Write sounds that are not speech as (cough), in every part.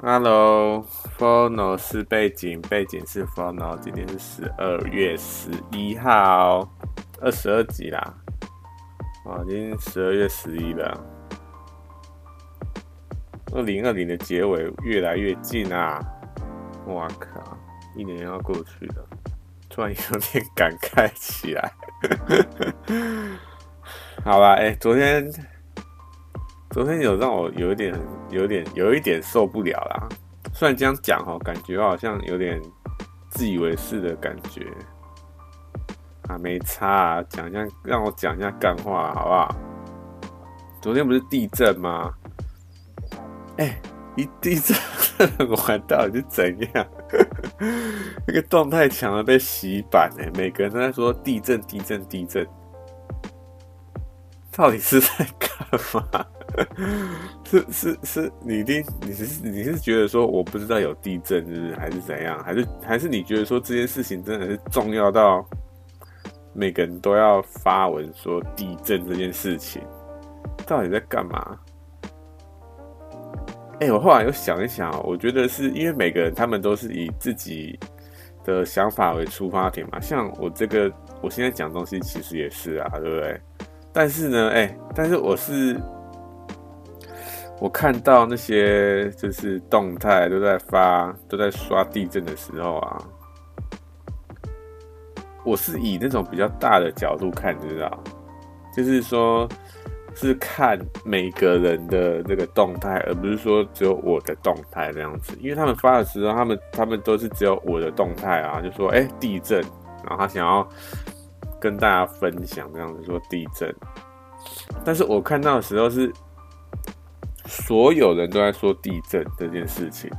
Hello，Phono 是背景，背景是 Phono。今天是十二月十一号，二十二集啦。哇，今天十二月十一了，二零二零的结尾越来越近啊！哇靠，一年要过去了，突然有点感慨起来。(laughs) 好吧，哎、昨天。昨天有让我有一点、有点、有一点受不了啦。虽然这样讲哈，感觉好像有点自以为是的感觉啊，没差啊，讲一下，让我讲一下干话好不好？昨天不是地震吗？哎、一地震我到底是怎样？(laughs) 那个动态墙的被洗版哎，每个人都在说地震、地震、地震，到底是在干嘛？(laughs) 是是是，你一定你是你是觉得说我不知道有地震，是是？还是怎样？还是还是你觉得说这件事情真的是重要到每个人都要发文说地震这件事情到底在干嘛？哎、我后来又想一想，我觉得是因为每个人他们都是以自己的想法为出发点嘛。像我这个，我现在讲东西其实也是啊，对不对？但是呢，哎、但是我是。我看到那些就是动态都在发，都在刷地震的时候啊，我是以那种比较大的角度看，知道？就是说，是看每个人的这个动态，而不是说只有我的动态这样子。因为他们发的时候，他们他们都是只有我的动态啊，就说哎、地震，然后他想要跟大家分享这样子说地震，但是我看到的时候是。所有人都在说地震这件事情，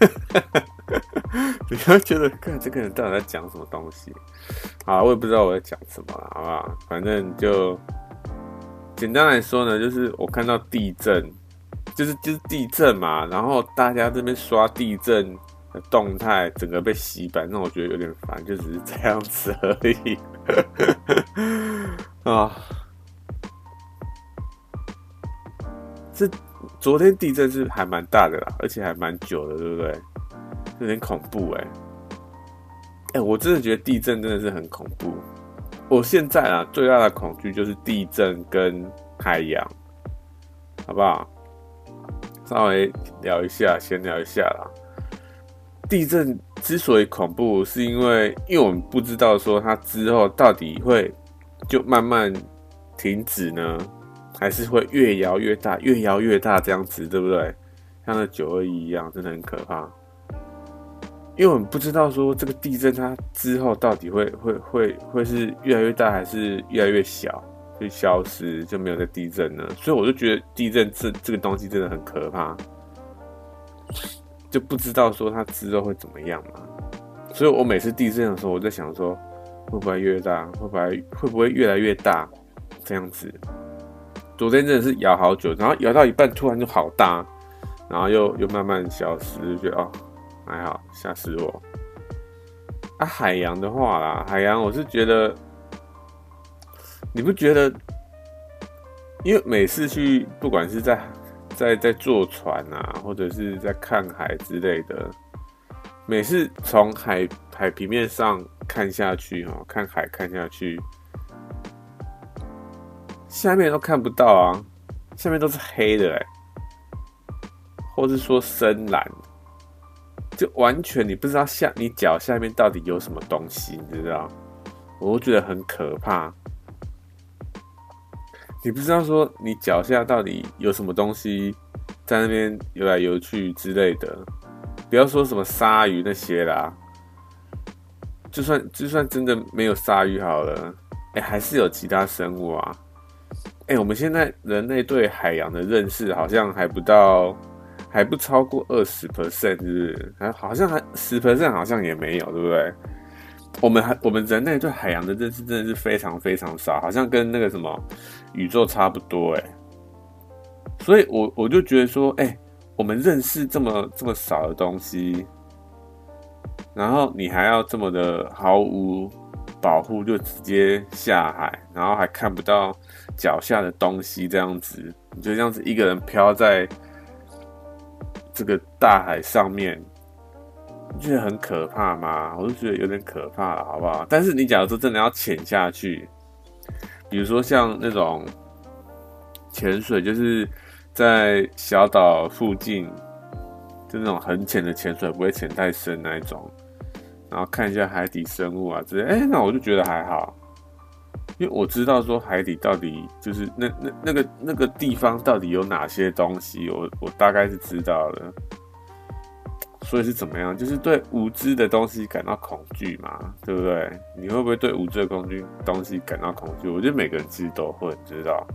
(laughs) 你会觉得，看这个人到底在讲什么东西？啊，我也不知道我在讲什么了，好不好？反正就简单来说呢，就是我看到地震，就是就是地震嘛，然后大家这边刷地震的动态，整个被洗版，那我觉得有点烦，就只是这样子而已 (laughs) 啊。这昨天地震是还蛮大的啦，而且还蛮久的，对不对？有点恐怖哎、哎、我真的觉得地震真的是很恐怖。我现在啊，最大的恐惧就是地震跟海洋，好不好？稍微聊一下，先聊一下啦。地震之所以恐怖，是因为因为我们不知道说它之后到底会就慢慢停止呢？还是会越摇越大，越摇越大这样子，对不对？像那九二一一样，真的很可怕。因为我们不知道说这个地震它之后到底会会会会是越来越大，还是越来越小，就消失就没有再地震了。所以我就觉得地震这这个东西真的很可怕，就不知道说它之后会怎么样嘛。所以我每次地震的时候，我在想说会不会越大，会不会会不会越来越大这样子。昨天真的是摇好久，然后摇到一半突然就好大，然后又又慢慢消失，就觉得哦还好，吓死我。啊，海洋的话啦，海洋我是觉得，你不觉得？因为每次去，不管是在在在坐船啊，或者是在看海之类的，每次从海海平面上看下去，哈，看海看下去。下面都看不到啊，下面都是黑的哎，或是说深蓝，就完全你不知道下你脚下面到底有什么东西，你知道？我都觉得很可怕。你不知道说你脚下到底有什么东西在那边游来游去之类的，不要说什么鲨鱼那些啦，就算就算真的没有鲨鱼好了，哎，还是有其他生物啊。哎、我们现在人类对海洋的认识好像还不到，还不超过二十 percent，是不是？还好像还十 percent，好像也没有，对不对？我们还我们人类对海洋的认识真的是非常非常少，好像跟那个什么宇宙差不多，哎。所以我我就觉得说，哎、我们认识这么这么少的东西，然后你还要这么的毫无保护，就直接下海，然后还看不到脚下的东西，这样子，你就这样子一个人飘在这个大海上面，你觉得很可怕吗？我就觉得有点可怕了，好不好？但是你假如说真的要潜下去，比如说像那种潜水，就是在小岛附近。就那种很浅的潜水，不会潜太深那一种，然后看一下海底生物啊之类，哎，那我就觉得还好，因为我知道说海底到底就是那那那个那个地方到底有哪些东西，我我大概是知道的，所以是怎么样？就是对无知的东西感到恐惧嘛，对不对？你会不会对无知的恐惧东西感到恐惧？我觉得每个人其实都会，知道。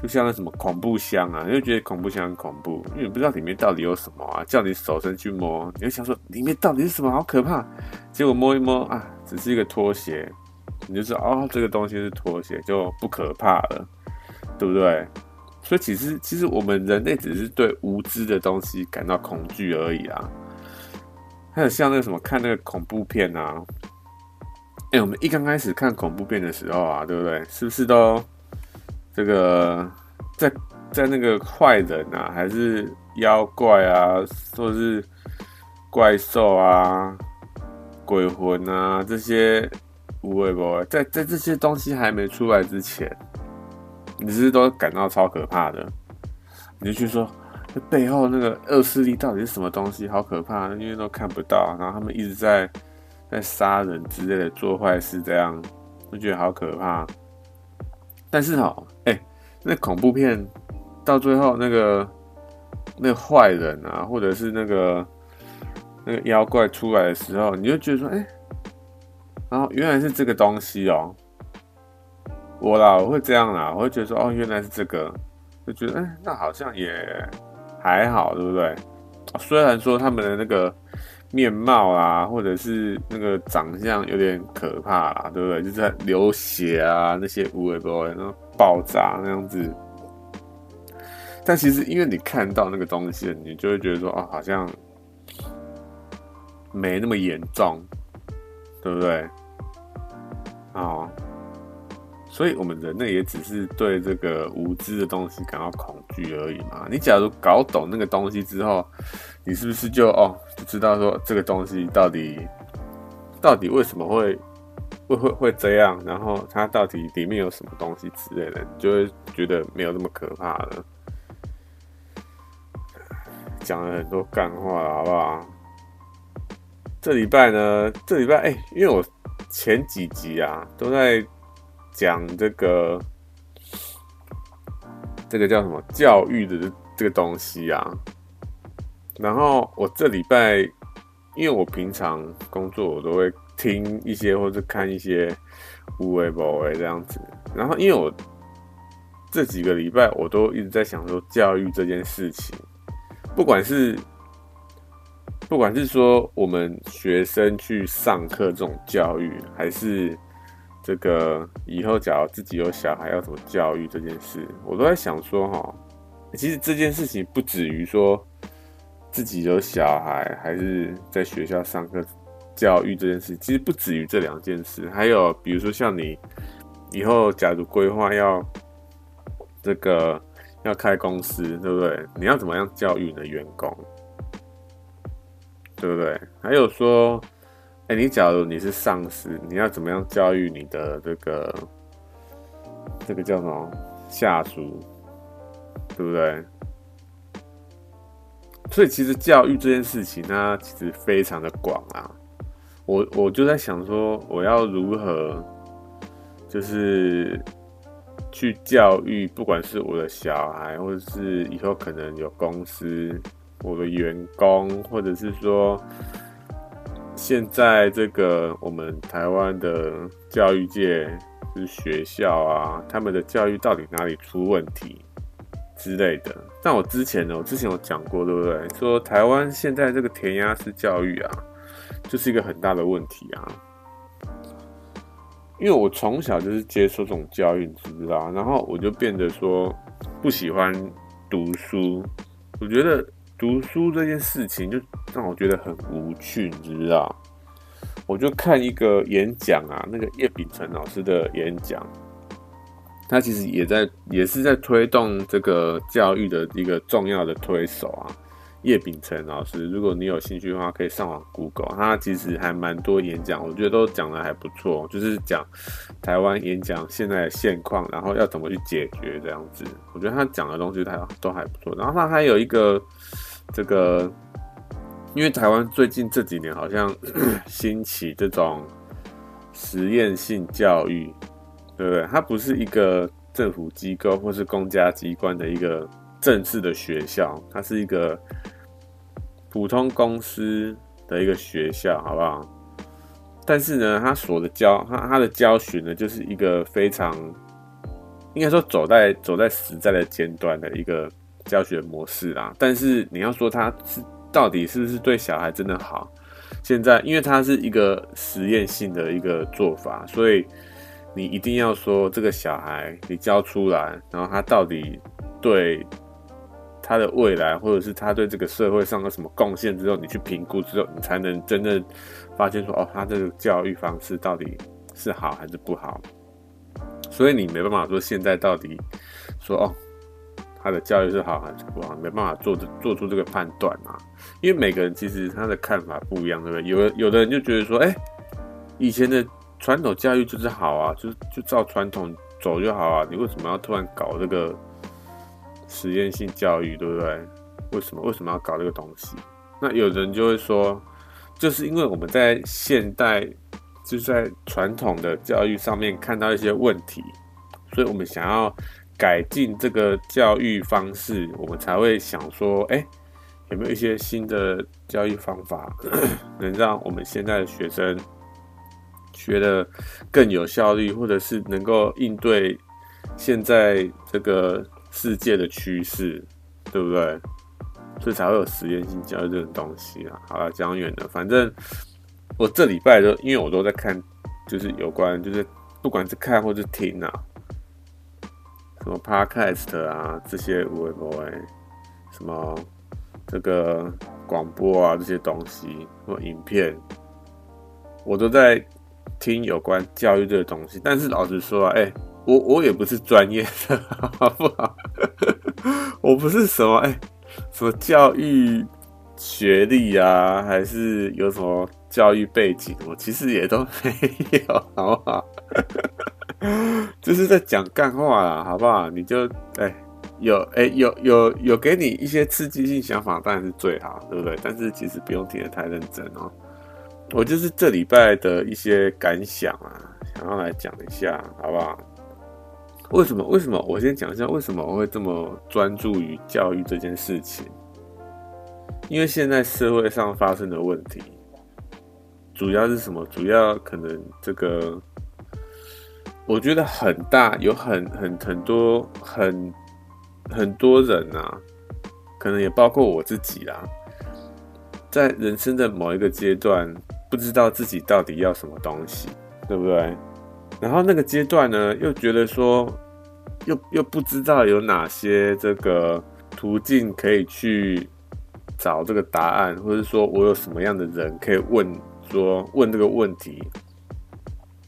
就像那什么恐怖箱啊，你就觉得恐怖箱很恐怖，因为你不知道里面到底有什么啊，叫你手伸去摸，你就想说里面到底是什么，好可怕。结果摸一摸啊，只是一个拖鞋，你就知道哦，这个东西是拖鞋，就不可怕了，对不对？所以其实其实我们人类只是对无知的东西感到恐惧而已啊。还有像那个什么看那个恐怖片啊，哎，我们一刚开始看恐怖片的时候啊，对不对？是不是都？这个在在那个坏人啊，还是妖怪啊，或是怪兽啊、鬼魂啊这些，不会不会在在这些东西还没出来之前，你是都感到超可怕的？你就去说，这背后那个恶势力到底是什么东西？好可怕，因为都看不到，然后他们一直在在杀人之类的，做坏事，这样我觉得好可怕。但是哈，哎、那恐怖片到最后那个那坏人啊，或者是那个那个妖怪出来的时候，你就觉得说，哎、然后原来是这个东西哦、我啦，我会这样啦，我会觉得说，哦，原来是这个，就觉得，哎、那好像也还好，对不对？虽然说他们的那个。面貌啊，或者是那个长相有点可怕啦，对不对？就是在流血啊，那些无谓不然后爆炸那样子。但其实因为你看到那个东西，你就会觉得说，哦，好像没那么严重，对不对？哦。所以，我们人类也只是对这个无知的东西感到恐惧而已嘛。你假如搞懂那个东西之后，你是不是就哦，就知道说这个东西到底到底为什么会会会会这样？然后它到底里面有什么东西之类的，你就会觉得没有那么可怕了。讲了很多干话了，好不好？这礼拜呢，这礼拜哎、因为我前几集啊都在。讲这个，这个叫什么教育的这个东西啊？然后我这礼拜，因为我平常工作我都会听一些或者看一些有的没的这样子。然后因为我这几个礼拜我都一直在想说教育这件事情，不管是不管是说我们学生去上课这种教育，还是。这个以后，假如自己有小孩，要怎么教育这件事，我都在想说，哈，其实这件事情不止于说自己有小孩，还是在学校上课教育这件事，其实不止于这两件事，还有比如说像你以后假如规划要这个要开公司，对不对？你要怎么样教育你的员工，对不对？还有说。哎，你假如你是上司，你要怎么样教育你的这个这个叫什么下属，对不对？所以其实教育这件事情，它其实非常的广啊。我我就在想说，我要如何就是去教育，不管是我的小孩，或者是以后可能有公司，我的员工，或者是说。现在这个我们台湾的教育界，就是学校啊，他们的教育到底哪里出问题之类的？但我之前呢，我之前有讲过，对不对？说台湾现在这个填鸭式教育啊，就是一个很大的问题啊。因为我从小就是接受这种教育，你知不知道？然后我就变得说不喜欢读书，我觉得。读书这件事情就让我觉得很无趣，你知道？我就看一个演讲啊，那个叶秉辰老师的演讲，他其实也在也是在推动这个教育的一个重要的推手啊。叶秉辰老师，如果你有兴趣的话，可以上网 Google，他其实还蛮多演讲，我觉得都讲得还不错，就是讲台湾演讲现在的现况，然后要怎么去解决这样子。我觉得他讲的东西他都还不错。然后他还有一个这个，因为台湾最近这几年好像 (clears throat) 兴起这种实验性教育，对不对？它不是一个政府机构或是公家机关的一个。正式的学校，它是一个普通公司的一个学校，好不好？但是呢，他所的教，他他的教学呢，就是一个非常，应该说走在走在时代的尖端的一个教学模式啦。但是你要说他是到底是不是对小孩真的好？现在，因为它是一个实验性的一个做法，所以你一定要说这个小孩你教出来，然后他到底对。他的未来，或者是他对这个社会上有什么贡献之后，你去评估之后，你才能真正发现说，哦，他这个教育方式到底是好还是不好。所以你没办法说现在到底说，哦，他的教育是好还是不好，没办法做做出这个判断啊。因为每个人其实他的看法不一样，对不对？有有的人就觉得说，哎，以前的传统教育就是好啊，就是就照传统走就好啊，你为什么要突然搞这个？实验性教育，对不对？为什么为什么要搞这个东西？那有人就会说，就是因为我们在现代，就是在传统的教育上面看到一些问题，所以我们想要改进这个教育方式，我们才会想说，哎，有没有一些新的教育方法，(clears throat) 能让我们现在的学生学得更有效率，或者是能够应对现在这个。世界的趋势，对不对？所以才会有实验性教育这种东西啊。好了，讲远了，反正我这礼拜都因为我都在看，就是有关，就是不管是看或是听啊，什么 podcast 啊这些微博哎，什么这个广播啊这些东西或影片，我都在听有关教育这个东西。但是老实说啊，哎。我我也不是专业的，好不好？(laughs) 我不是什么哎、什么教育学历啊，还是有什么教育背景？我其实也都没有，好不好？(laughs) (laughs) 就是在讲干话啦，好不好？你就哎、有哎、有有有给你一些刺激性想法，当然是最好，对不对？但是其实不用听得太认真哦。我就是这礼拜的一些感想啊，想要来讲一下，好不好？为什么？为什么？我先讲一下为什么我会这么专注于教育这件事情。因为现在社会上发生的问题，主要是什么？主要可能这个，我觉得很大，有很很很多很很多人啊，可能也包括我自己啦，在人生的某一个阶段，不知道自己到底要什么东西，对不对？然后那个阶段呢，又觉得说，又又不知道有哪些这个途径可以去找这个答案，或者说我有什么样的人可以问说问这个问题，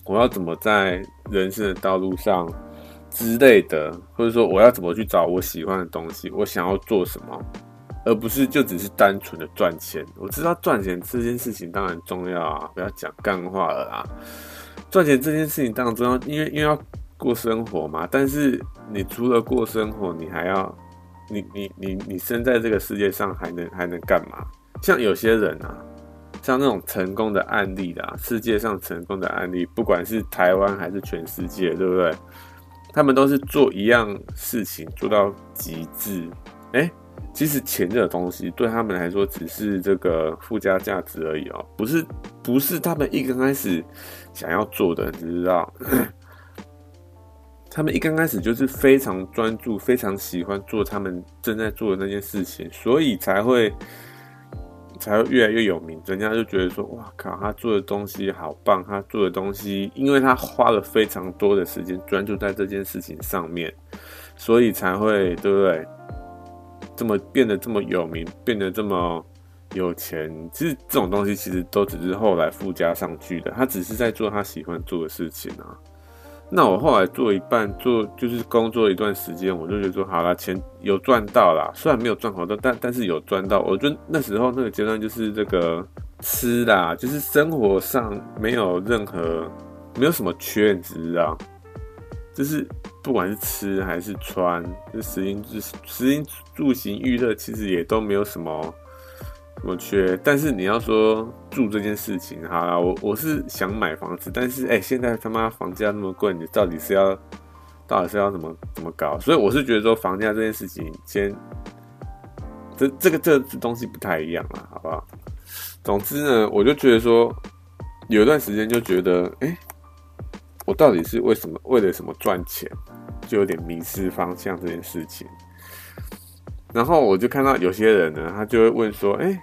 我要怎么在人生的道路上之类的，或者说我要怎么去找我喜欢的东西，我想要做什么，而不是就只是单纯的赚钱。我知道赚钱这件事情当然重要啊，不要讲干话了啊。赚钱这件事情当然重要，因为因为要过生活嘛。但是你除了过生活，你还要，你你你你生在这个世界上还能还能干嘛？像有些人啊，像那种成功的案例的，世界上成功的案例，不管是台湾还是全世界，对不对？他们都是做一样事情做到极致，欸其实钱这个东西对他们来说只是这个附加价值而已哦，不是不是他们一刚开始想要做的，你知道？(clears throat) 他们一刚开始就是非常专注，非常喜欢做他们正在做的那件事情，所以才会才会越来越有名。人家就觉得说：“哇靠，他做的东西好棒！他做的东西，因为他花了非常多的时间专注在这件事情上面，所以才会，对不对？”这么变得这么有名，变得这么有钱，其实这种东西其实都只是后来附加上去的。他只是在做他喜欢做的事情啊。那我后来做一半，做就是工作一段时间，我就觉得说好了，钱有赚到啦，虽然没有赚好多，但但是有赚到。我觉得那时候那个阶段就是这个吃啦，就是生活上没有任何没有什么缺，你知道？就是不管是吃还是穿，就食衣住食衣住行娱乐，其实也都没有什么。我缺，但是你要说住这件事情，好啦，我我是想买房子，但是哎、现在他妈房价那么贵，你到底是要，到底是要怎么怎么搞？所以我是觉得说房价这件事情，先，这这个这东西不太一样了，好不好？总之呢，我就觉得说，有一段时间就觉得，哎、我到底是为什么为了什么赚钱，就有点迷失方向这件事情。然后我就看到有些人呢，他就会问说，哎、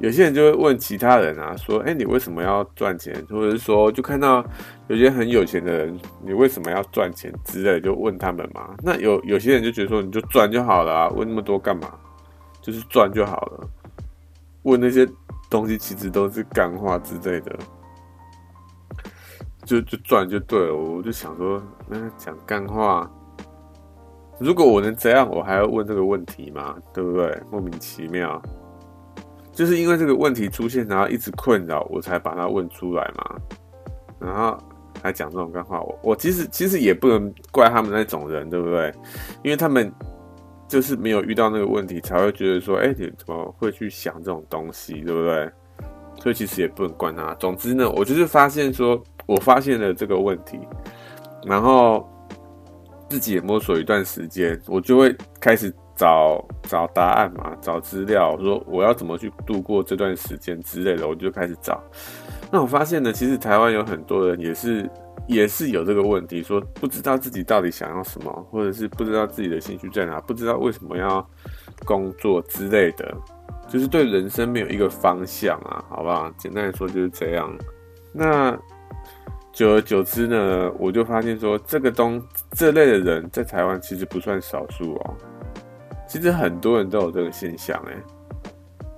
有些人就会问其他人啊，说：“哎、你为什么要赚钱？”或者是说，就看到有些很有钱的人，你为什么要赚钱之类的，就问他们嘛。那有有些人就觉得说，你就赚就好了啊，问那么多干嘛？就是赚就好了。问那些东西其实都是干话之类的，就就赚就对了。我就想说，那讲干话，如果我能这样，我还要问这个问题吗？对不对？莫名其妙。就是因为这个问题出现，然后一直困扰我，才把它问出来嘛。然后还讲这种干话，我我其实其实也不能怪他们那种人，对不对？因为他们就是没有遇到那个问题，才会觉得说，哎，你怎么会去想这种东西，对不对？所以其实也不能怪他。总之呢，我就是发现说，我发现了这个问题，然后自己也摸索一段时间，我就会开始。找找答案嘛，找资料，说我要怎么去度过这段时间之类的，我就开始找。那我发现呢，其实台湾有很多人也是也是有这个问题，说不知道自己到底想要什么，或者是不知道自己的兴趣在哪，不知道为什么要工作之类的，就是对人生没有一个方向啊，好不好？简单来说就是这样。那久而久之呢，我就发现说，这个东这类的人在台湾其实不算少数哦。其实很多人都有这个现象，哎，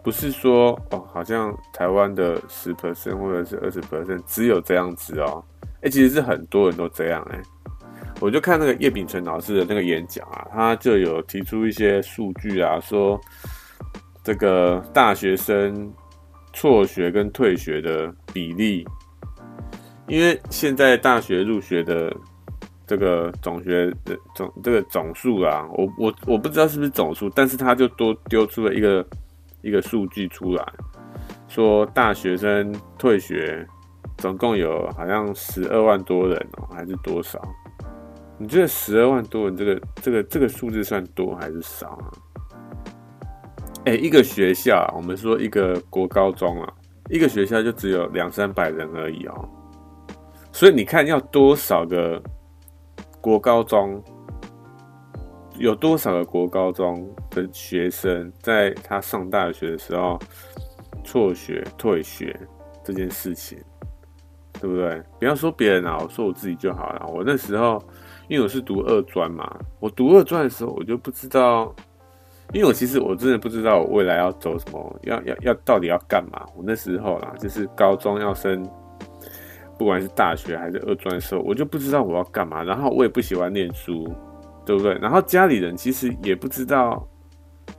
不是说哦，好像台湾的十 percent 或者是二十 percent 只有这样子哦，哎，其实是很多人都这样，哎，我就看那个叶丙成老师的那个演讲啊，他就有提出一些数据啊，说这个大学生辍学跟退学的比例，因为现在大学入学的。这个总学总这个总数啊，我我我不知道是不是总数，但是他就多丢出了一个一个数据出来，说大学生退学总共有好像十二万多人哦，还是多少？你觉得十二万多人这个这个这个数字算多还是少啊？哎，一个学校，我们说一个国高中啊，一个学校就只有两三百人而已哦，所以你看要多少个？国高中有多少个国高中的学生在他上大学的时候辍学退学这件事情，对不对？不要说别人啊，我说我自己就好了。我那时候因为我是读二专嘛，我读二专的时候我就不知道，因为我其实我真的不知道我未来要走什么，要要要到底要干嘛。我那时候啦，就是高中要升。不管是大学还是二专的时候，我就不知道我要干嘛，然后我也不喜欢念书，对不对？然后家里人其实也不知道，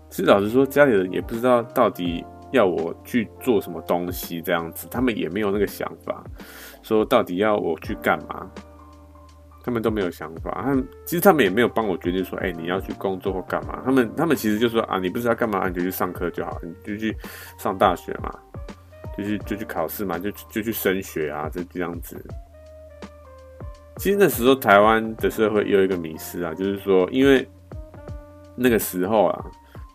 其实老实说，家里人也不知道到底要我去做什么东西，这样子，他们也没有那个想法，说到底要我去干嘛，他们都没有想法。他们其实他们也没有帮我决定说，哎，你要去工作或干嘛？他们他们其实就说啊，你不知道干嘛，你就去上课就好，你就去上大学嘛。就去就去考试嘛，就就去升学啊，就这样子。其实那时候台湾的社会有一个迷失啊，就是说，因为那个时候啊，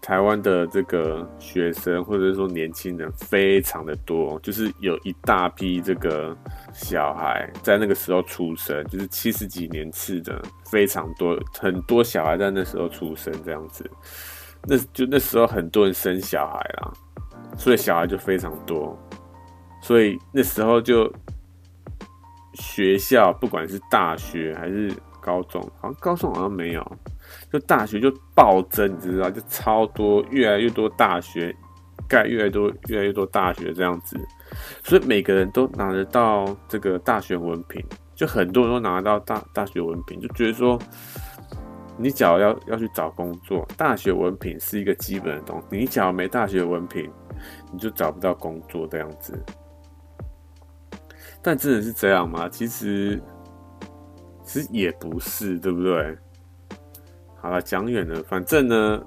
台湾的这个学生或者说年轻人非常的多，就是有一大批这个小孩在那个时候出生，就是七十几年次的非常多，很多小孩在那时候出生这样子。那就那时候很多人生小孩啦，所以小孩就非常多。所以那时候就学校，不管是大学还是高中，好像高中好像没有，就大学就暴增，你知道，就超多，越来越多大学盖越来越多越来越多大学这样子，所以每个人都拿得到这个大学文凭，就很多人都拿得到大大学文凭，就觉得说，你只要要要去找工作，大学文凭是一个基本的东西，你只要没大学文凭，你就找不到工作这样子。但真的是这样吗？其实，其实也不是，对不对？好了，讲远了，反正呢，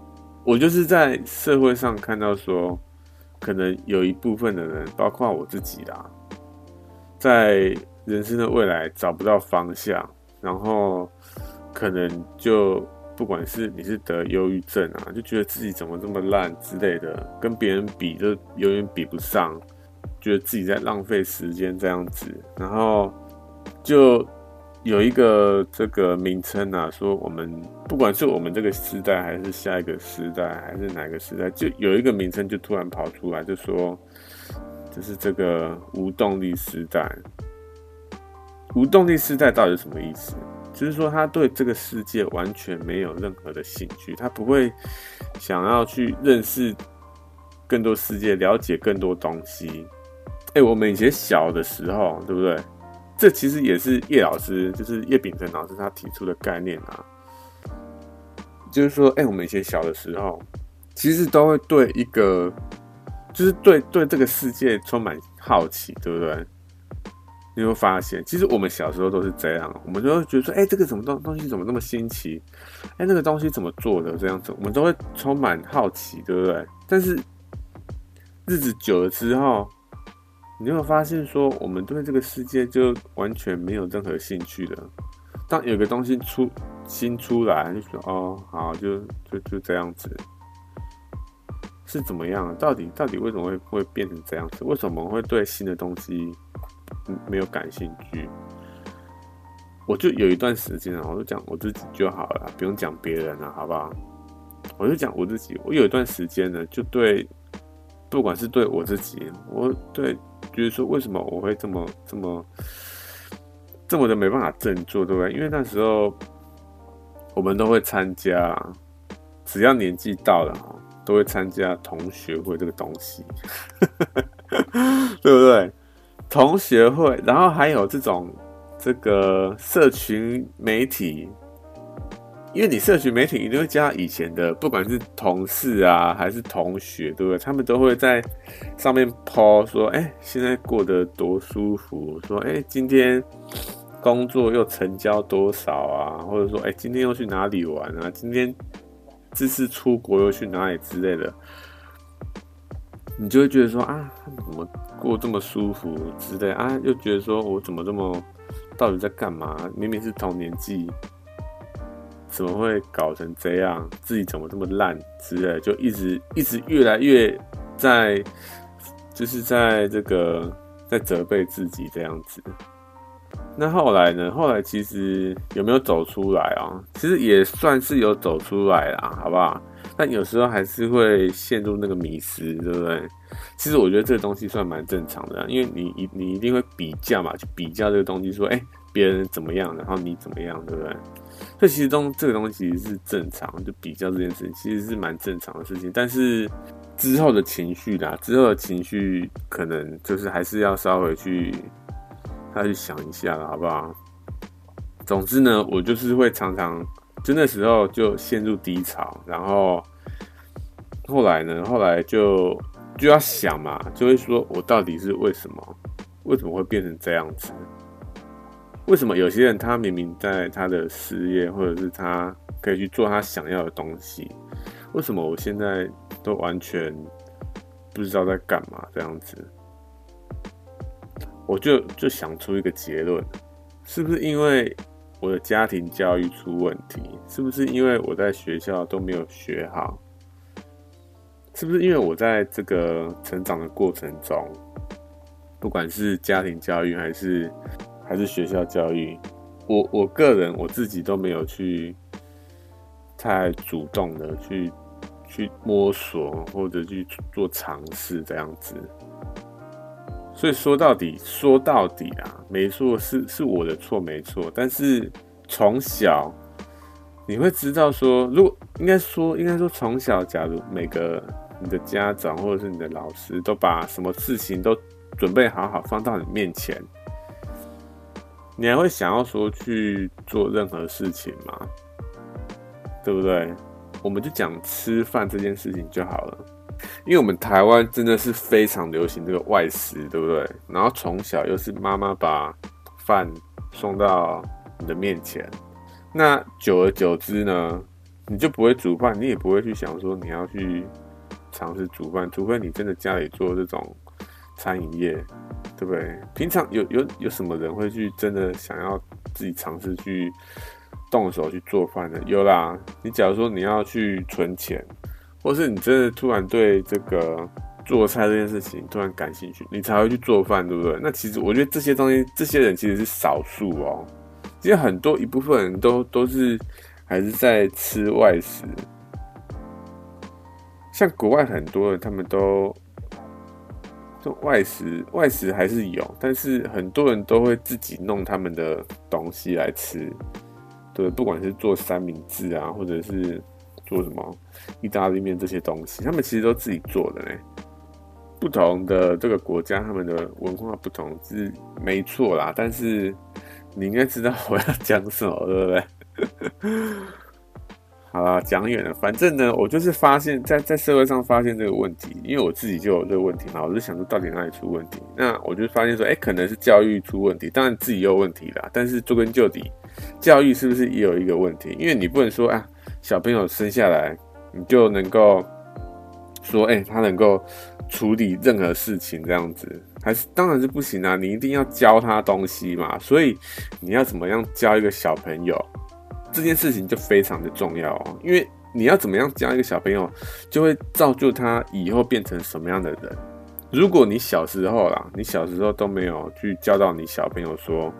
我就是在社会上看到说，可能有一部分的人，包括我自己啦，在人生的未来找不到方向，然后可能就不管是你是得忧郁症啊，就觉得自己怎么这么烂之类的，跟别人比就永远比不上。觉得自己在浪费时间这样子，然后就有一个这个名称啊，说我们不管是我们这个时代，还是下一个时代，还是哪个时代，就有一个名称就突然跑出来，就说就是这个无动力时代。无动力时代到底是什么意思？就是说他对这个世界完全没有任何的兴趣，他不会想要去认识更多世界，了解更多东西。哎、我们以前小的时候，对不对？这其实也是叶老师，就是叶秉成老师他提出的概念啊。就是说，哎、我们以前小的时候，其实都会对一个，就是对对这个世界充满好奇，对不对？你会发现，其实我们小时候都是这样，我们就会觉得说，哎、这个什么东东西怎么那么新奇？哎、那个东西怎么做的？这样子，我们都会充满好奇，对不对？但是日子久了之后，你有没有发现说，我们对这个世界就完全没有任何兴趣了。当有个东西出新出来，就说哦，好，就就就这样子，是怎么样？到底到底为什么会会变成这样子？为什么会对新的东西没有感兴趣？我就有一段时间啊，我就讲我自己就好了，不用讲别人了，好不好？我就讲我自己，我有一段时间呢，就对，不管是对我自己，我对。就是说，为什么我会这么这么这么的没办法振作，对不对？因为那时候我们都会参加，只要年纪到了，都会参加同学会这个东西，(laughs) 对不对？同学会，然后还有这种这个社群媒体。因为你社群媒体一定会加以前的，不管是同事啊还是同学，对不对？他们都会在上面抛说：“哎，现在过得多舒服。”说：“哎，今天工作又成交多少啊？”或者说：“哎，今天又去哪里玩啊？今天这次出国又去哪里之类的。”你就会觉得说：“啊，怎么过这么舒服之类啊？”又觉得说：“我怎么这么到底在干嘛？明明是同年纪。”怎么会搞成这样？自己怎么这么烂之类，就一直一直越来越在，就是在这个在责备自己这样子。那后来呢？后来其实有没有走出来啊？其实也算是有走出来啦，好不好？但有时候还是会陷入那个迷失，对不对？其实我觉得这个东西算蛮正常的，因为你一你一定会比较嘛，去比较这个东西，说，哎，别人怎么样，然后你怎么样，对不对？这其中这个东西是正常，就比较这件事情其实是蛮正常的事情。但是之后的情绪啦，之后的情绪可能就是还是要稍微去，他去想一下了，好不好？总之呢，我就是会常常就那时候就陷入低潮，然后后来呢，后来就就要想嘛，就会说我到底是为什么，为什么会变成这样子？为什么有些人他明明在他的事业，或者是他可以去做他想要的东西，为什么我现在都完全不知道在干嘛？这样子，我就就想出一个结论：是不是因为我的家庭教育出问题？是不是因为我在学校都没有学好？是不是因为我在这个成长的过程中，不管是家庭教育还是……还是学校教育，我我个人我自己都没有去太主动的去去摸索或者去做尝试这样子，所以说到底说到底啊，没错，是是我的错没错，但是从小你会知道说，如果应该说，应该说从小，假如每个你的家长或者是你的老师都把什么事情都准备好好放到你面前，你还会想要说去做任何事情吗？对不对？我们就讲吃饭这件事情就好了，因为我们台湾真的是非常流行这个外食，对不对？然后从小又是妈妈把饭送到你的面前，那久而久之呢，你就不会煮饭，你也不会去想说你要去尝试煮饭，除非你真的家里做这种餐饮业，对不对？平常有有有什么人会去真的想要自己尝试去？动手去做饭的有啦，你假如说你要去存钱，或是你真的突然对这个做菜这件事情突然感兴趣，你才会去做饭，对不对？那其实我觉得这些东西，这些人其实是少数哦。其实很多一部分人都都是还是在吃外食，像国外很多人他们都外食，外食还是有，但是很多人都会自己弄他们的东西来吃。对，不管是做三明治啊，或者是做什么意大利面这些东西，他们其实都自己做的呢。不同的这个国家，他们的文化不同是没错啦。但是你应该知道我要讲什么，对不对？好啦，讲远了。反正呢，我就是发现，在在社会上发现这个问题，因为我自己就有这个问题嘛，我就想说到底哪里出问题。那我就发现说，哎，可能是教育出问题，当然自己也有问题啦。但是追根究底，教育是不是也有一个问题？因为你不能说啊，小朋友生下来你就能够说，哎，他能够处理任何事情这样子，还是当然是不行啊。你一定要教他东西嘛。所以你要怎么样教一个小朋友？这件事情就非常的重要哦，因为你要怎么样教一个小朋友，就会造就他以后变成什么样的人。如果你小时候啦，你小时候都没有去教导你小朋友说，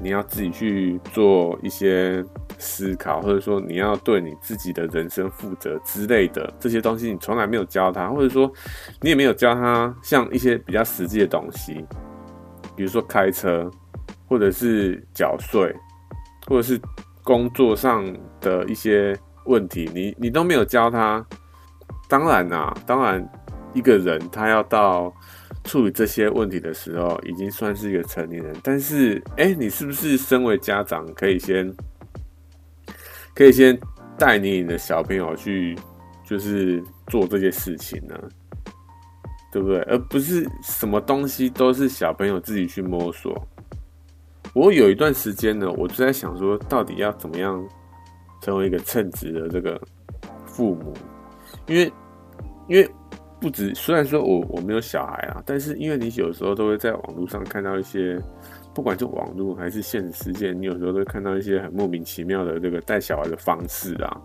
你要自己去做一些思考，或者说你要对你自己的人生负责之类的这些东西，你从来没有教他，或者说你也没有教他像一些比较实际的东西，比如说开车，或者是缴税，或者是。工作上的一些问题，你你都没有教他。当然啊，当然，一个人他要到处理这些问题的时候，已经算是一个成年人。但是，哎、你是不是身为家长，可以先可以先带你你的小朋友去，就是做这些事情呢？对不对？而不是什么东西都是小朋友自己去摸索。我有一段时间呢，我就在想说，到底要怎么样成为一个称职的这个父母？因为，因为不止，虽然说我我没有小孩啊，但是因为你有时候都会在网络上看到一些，不管是网络还是现实世界，你有时候都会看到一些很莫名其妙的这个带小孩的方式啊。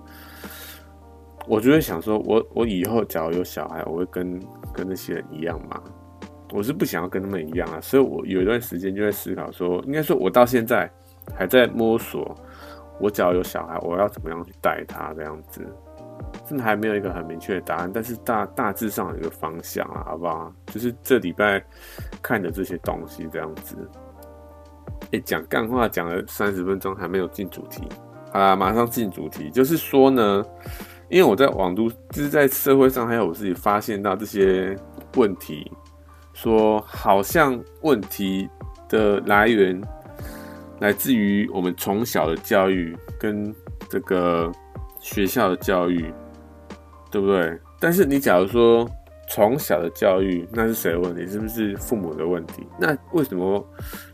我就会想说，我我以后假如有小孩，我会跟跟那些人一样吗？我是不想要跟他们一样啊，所以我有一段时间就在思考说，应该说我到现在还在摸索，我只要有小孩，我要怎么样去带他这样子，真的还没有一个很明确的答案，但是大大致上有一个方向啊，好不好？就是这礼拜看的这些东西这样子。哎，讲干话讲了三十分钟还没有进主题，好啦，马上进主题，就是说呢，因为我在网络，就是在社会上还有我自己发现到这些问题。说好像问题的来源来自于我们从小的教育跟这个学校的教育，对不对？但是你假如说从小的教育，那是谁的问题？是不是父母的问题？那为什么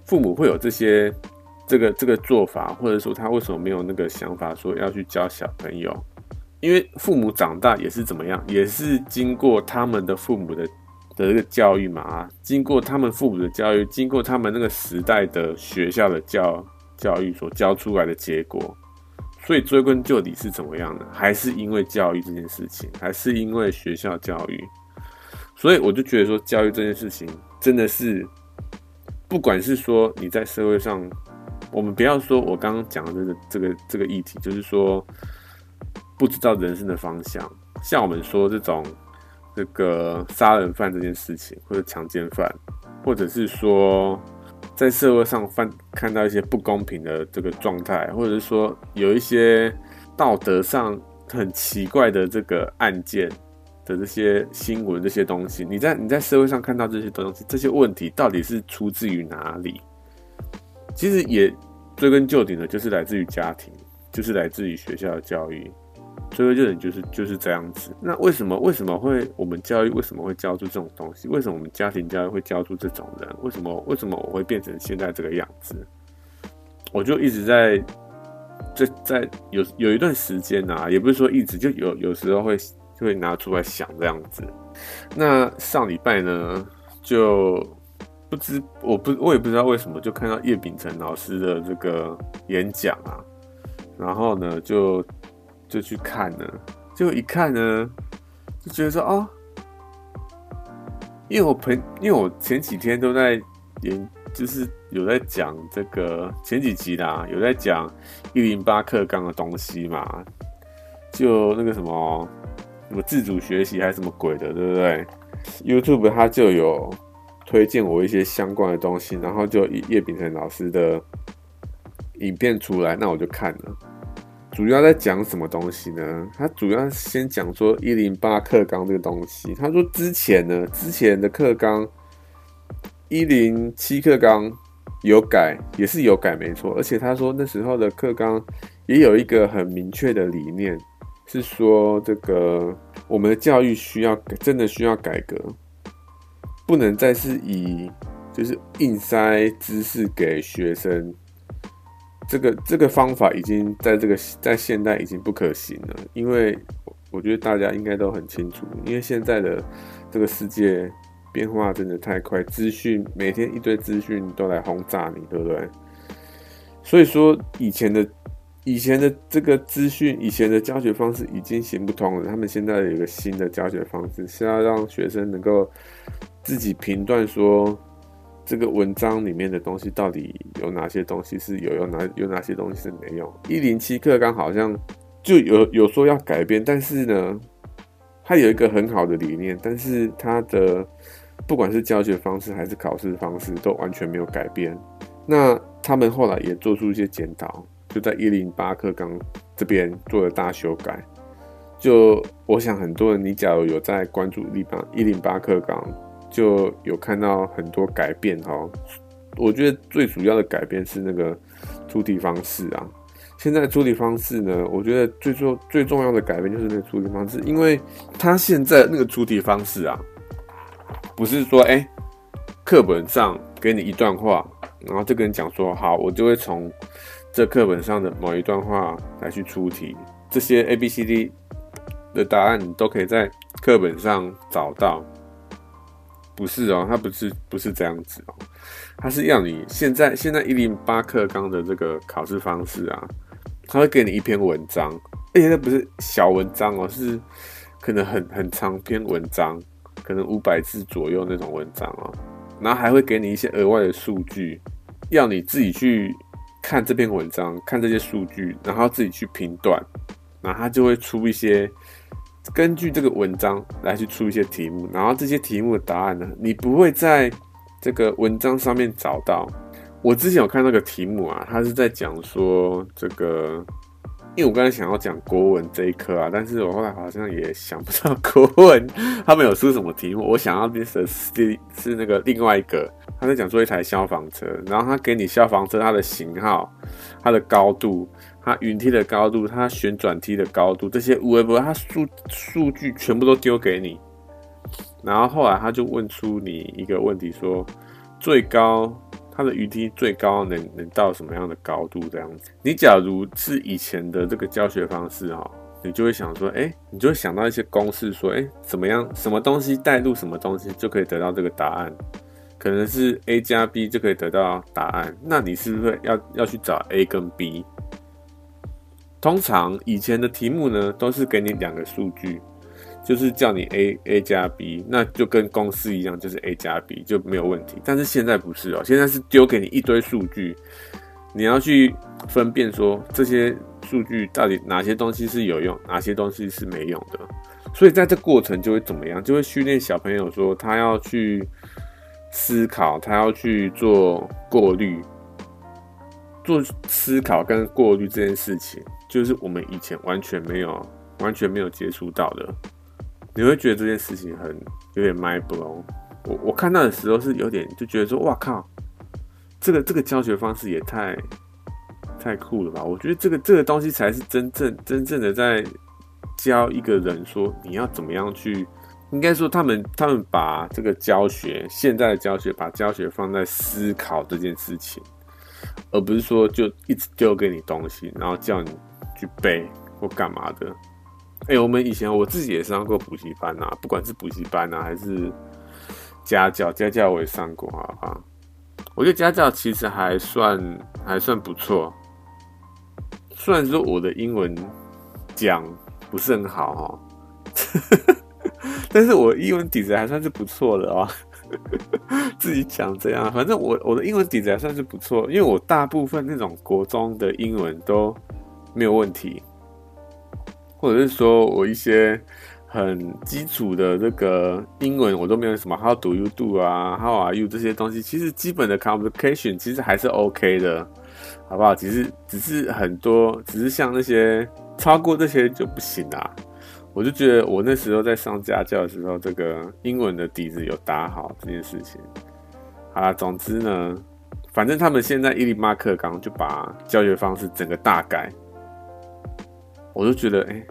父母会有这些这个这个做法，或者说他为什么没有那个想法说要去教小朋友？因为父母长大也是怎么样，也是经过他们的父母的。的这个教育嘛，啊，经过他们父母的教育，经过他们那个时代的学校的教教育所教出来的结果，所以追根究底是怎么样的？还是因为教育这件事情，还是因为学校教育？所以我就觉得说，教育这件事情真的是，不管是说你在社会上，我们不要说我刚刚讲的这个这个这个议题，就是说不知道人生的方向，像我们说这种。这个杀人犯这件事情，或者强奸犯，或者是说在社会上犯看到一些不公平的这个状态，或者是说有一些道德上很奇怪的这个案件的这些新闻这些东西，你在你在社会上看到这些东西，这些问题到底是出自于哪里？其实也追根究底的，就是来自于家庭，就是来自于学校的教育。追根究底就是就是这样子。那为什么为什么会我们教育为什么会教出这种东西？为什么我们家庭教育会教出这种人？为什么为什么我会变成现在这个样子？我就一直在在在有有一段时间啊，也不是说一直，就有有时候会就会拿出来想这样子。那上礼拜呢，就不知我不我也不知道为什么，就看到叶秉成老师的这个演讲啊，然后呢就。就去看了，就一看呢，就觉得说哦，因为我朋，因为我前几天都在演，就是有在讲这个前几集啦，有在讲一零八课纲的东西嘛，就那个什么什么自主学习还是什么鬼的，对不对？YouTube 它就有推荐我一些相关的东西，然后就叶丙成老师的影片出来，那我就看了。主要在讲什么东西呢？他主要先讲说一零八课纲这个东西。他说之前呢，之前的课纲一零七课纲有改，也是有改没错。而且他说那时候的课纲也有一个很明确的理念，是说这个我们的教育需要真的需要改革，不能再是以就是硬塞知识给学生。这个这个方法已经在这个在现代已经不可行了，因为我觉得大家应该都很清楚，因为现在的这个世界变化真的太快，资讯每天一堆资讯都来轰炸你，对不对？所以说以前的以前的这个资讯，以前的教学方式已经行不通了。他们现在有一个新的教学方式，是要让学生能够自己评断说。这个文章里面的东西到底有哪些东西是有用，哪有哪些东西是没用？一零七课纲好像就有有说要改变，但是呢，它有一个很好的理念，但是它的不管是教学方式还是考试方式都完全没有改变。那他们后来也做出一些检讨，就在一零八课纲这边做了大修改。就我想很多人，你假如有在关注一零八课纲。就有看到很多改变哦，我觉得最主要的改变是那个出题方式啊。现在出题方式呢，我觉得最重最重要的改变就是那个出题方式，因为他现在那个出题方式啊，不是说哎，课本上给你一段话，然后就跟你讲说好，我就会从这课本上的某一段话来去出题，这些 A B C D 的答案你都可以在课本上找到。不是哦，他不是不是这样子哦，他是要你现在现在一零八课纲的这个考试方式啊，他会给你一篇文章，而且那不是小文章哦，是可能很很长篇文章，可能五百字左右那种文章哦，然后还会给你一些额外的数据，要你自己去看这篇文章，看这些数据，然后自己去评断，然后他就会出一些。根据这个文章来去出一些题目，然后这些题目的答案呢，你不会在这个文章上面找到。我之前有看那个题目啊，他是在讲说这个，因为我刚才想要讲国文这一科啊，但是我后来好像也想不到国文他们有出什么题目。我想要的是是是那个另外一个，他在讲说一台消防车，然后他给你消防车它的型号、它的高度。它云梯的高度，它旋转梯的高度，这些无微不，它数数据全部都丢给你，然后后来他就问出你一个问题说，最高它的云梯最高能能到什么样的高度？这样子，你假如是以前的这个教学方式哈，你就会想说，哎，你就会想到一些公式，说，哎，怎么样，什么东西带入什么东西就可以得到这个答案，可能是 A 加 B 就可以得到答案，那你是不是要要去找 A 跟 B？通常以前的题目呢，都是给你两个数据，就是叫你 A A 加 B，那就跟公式一样，就是 A 加 B 就没有问题。但是现在不是哦，现在是丢给你一堆数据，你要去分辨说这些数据到底哪些东西是有用，哪些东西是没用的。所以在这过程就会怎么样？就会训练小朋友说他要去思考，他要去做过滤。做思考跟过滤这件事情，就是我们以前完全没有、完全没有接触到的。你会觉得这件事情很有点 mind blow。我我看到的时候是有点就觉得说，哇靠，这个这个教学方式也太太酷了吧！我觉得这个这个东西才是真正真正的在教一个人说你要怎么样去。应该说，他们他们把这个教学，现在的教学，把教学放在思考这件事情，而不是说就一直丢给你东西，然后叫你去背或干嘛的。哎、我们以前我自己也上过补习班啊，不管是补习班啊，还是家教，家教我也上过啊。我觉得家教其实还算还算不错，虽然说我的英文讲不是很好哈。(laughs) 但是我英文底子还算是不错的哦，(laughs) 自己讲这样，反正我我的英文底子还算是不错，因为我大部分那种国中的英文都没有问题，或者是说我一些很基础的这个英文我都没有什么 How do you do 啊，How are you 这些东西，其实基本的 communication 其实还是 OK 的，好不好？其实只是很多，只是像那些超过这些就不行啦。我就觉得我那时候在上家教的时候，这个英文的底子有打好这件事情。好啦，总之呢，反正他们现在一零八课纲就把教学方式整个大改，我就觉得哎、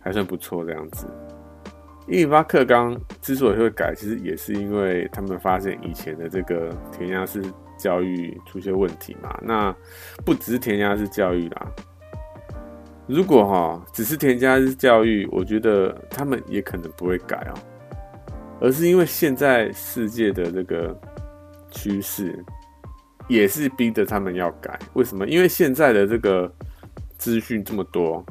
还算不错这样子。一零八课纲之所以会改，其实也是因为他们发现以前的这个填鸭式教育出现问题嘛。那不只是填鸭式教育啦。如果哈只是填鸭式教育，我觉得他们也可能不会改哦，而是因为现在世界的这个趋势也是逼着他们要改。为什么？因为现在的这个资讯这么多，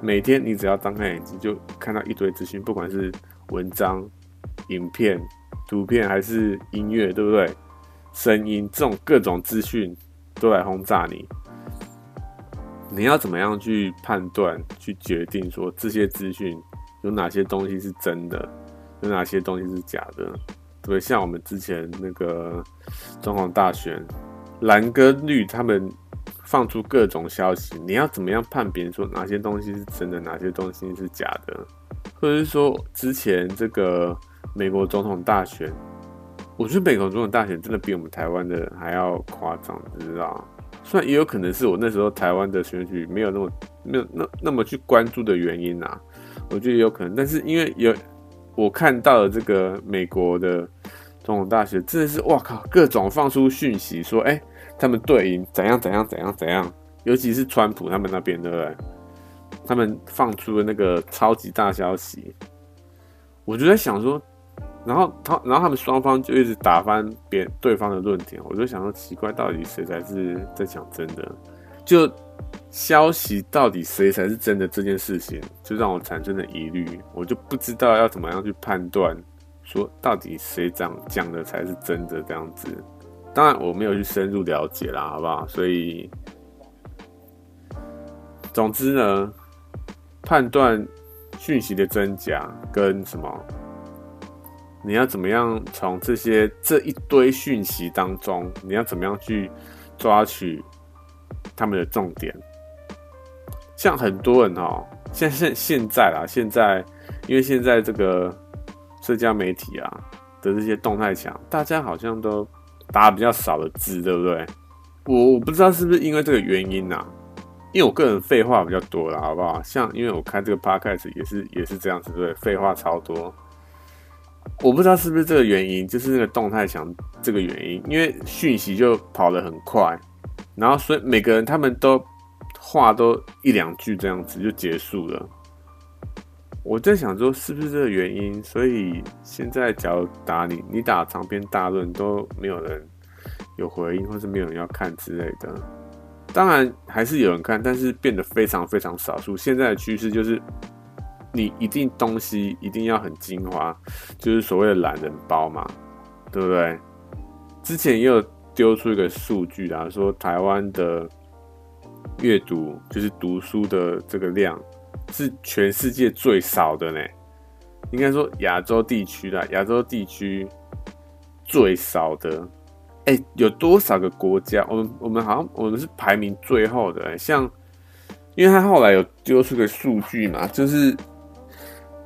每天你只要张开眼睛就看到一堆资讯，不管是文章、影片、图片还是音乐，对不对？声音这种各种资讯都来轰炸你。你要怎么样去判断、去决定说这些资讯有哪些东西是真的，有哪些东西是假的？对，像我们之前那个总统大选，蓝跟绿他们放出各种消息，你要怎么样判别说哪些东西是真的，哪些东西是假的？或者是说之前这个美国总统大选，我觉得美国总统大选真的比我们台湾的还要夸张，你知道吗？虽然也有可能是我那时候台湾的选举没有那么没有那那么去关注的原因啊，我觉得有可能。但是因为有我看到了这个美国的总统大学，真的是哇靠，各种放出讯息说，哎、他们队赢怎样怎样怎样怎样，尤其是川普他们那边，对不对？他们放出了那个超级大消息，我就在想说。然后他，然后他们双方就一直打翻别对方的论点，我就想说奇怪，到底谁才是在讲真的？就消息到底谁才是真的这件事情，就让我产生了疑虑，我就不知道要怎么样去判断，说到底谁讲讲的才是真的这样子。当然我没有去深入了解啦，好不好？所以，总之呢，判断讯息的真假跟什么？你要怎么样从这些这一堆讯息当中，你要怎么样去抓取他们的重点？像很多人哦，现现现在啦，现在因为现在这个社交媒体啊的这些动态墙，大家好像都打比较少的字，对不对？我我不知道是不是因为这个原因啊，因为我个人废话比较多啦，好不好？像因为我开这个 podcast 也是也是这样子，对？废话超多。我不知道是不是这个原因，就是那个动态墙这个原因，因为讯息就跑得很快，然后所以每个人他们都话都一两句这样子就结束了。我在想说是不是这个原因，所以现在假如打你，你打长篇大论都没有人有回应，或是没有人要看之类的。当然还是有人看，但是变得非常非常少数。现在的趋势就是。你一定东西一定要很精华，就是所谓的懒人包嘛，对不对？之前也有丢出一个数据啊，说台湾的阅读就是读书的这个量是全世界最少的呢。应该说亚洲地区啦，亚洲地区最少的。哎、有多少个国家？我们我们好像我们是排名最后的、欸。像，因为他后来有丢出个数据嘛，就是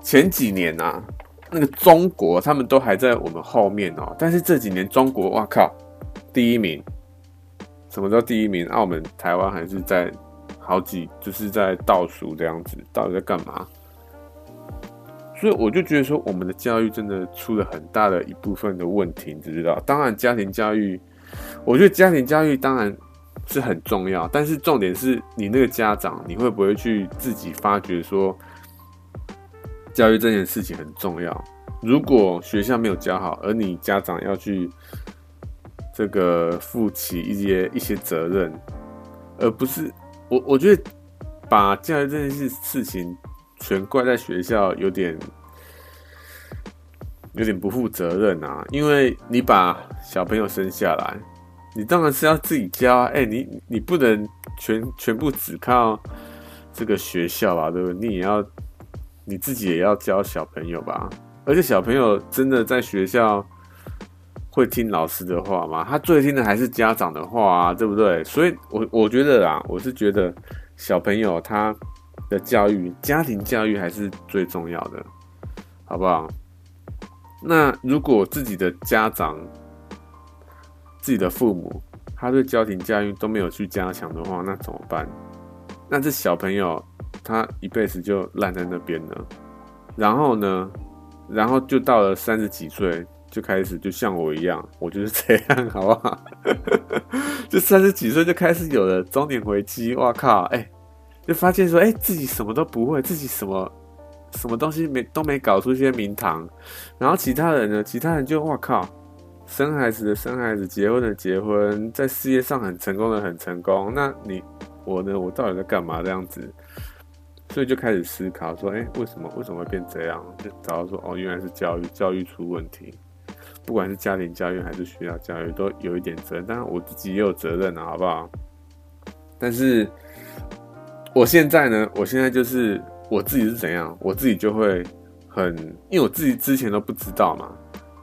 前几年啊，那个中国他们都还在我们后面哦、但是这几年中国，哇靠，第一名。什么叫第一名？澳门台湾还是在好几，就是在倒数这样子，到底在干嘛？所以我就觉得说，我们的教育真的出了很大的一部分的问题，你知道？当然，家庭教育，我觉得家庭教育当然是很重要，但是重点是你那个家长，你会不会去自己发觉说，教育这件事情很重要？如果学校没有教好，而你家长要去这个负起一些一些责任，而不是我，我觉得把教育这件事事情。全怪在学校，有点有点不负责任啊！因为你把小朋友生下来，你当然是要自己教啊。哎、你你不能全全部只靠这个学校吧？对不对？你也要你自己也要教小朋友吧？而且小朋友真的在学校会听老师的话吗？他最听的还是家长的话啊，对不对？所以我我觉得啊，我是觉得小朋友他。的教育，家庭教育还是最重要的，好不好？那如果自己的家长、自己的父母，他对家庭教育都没有去加强的话，那怎么办？那这小朋友他一辈子就烂在那边了。然后呢，然后就到了三十几岁，就开始就像我一样，我就是这样，好不好？(laughs) 就三十几岁就开始有了中年危机，哇靠！哎、就发现说，哎、自己什么都不会，自己什么什么东西没都没搞出一些名堂，然后其他人呢？其他人就哇靠，生孩子的生孩子，结婚的结婚，在事业上很成功的很成功。那你我呢？我到底在干嘛这样子？所以就开始思考说，哎、为什么为什么会变这样？就找到说，哦，原来是教育教育出问题，不管是家庭教育还是学校教育，都有一点责任。当然我自己也有责任啊，好不好？但是。我现在呢，我现在就是我自己是怎样，我自己就会很，因为我自己之前都不知道嘛，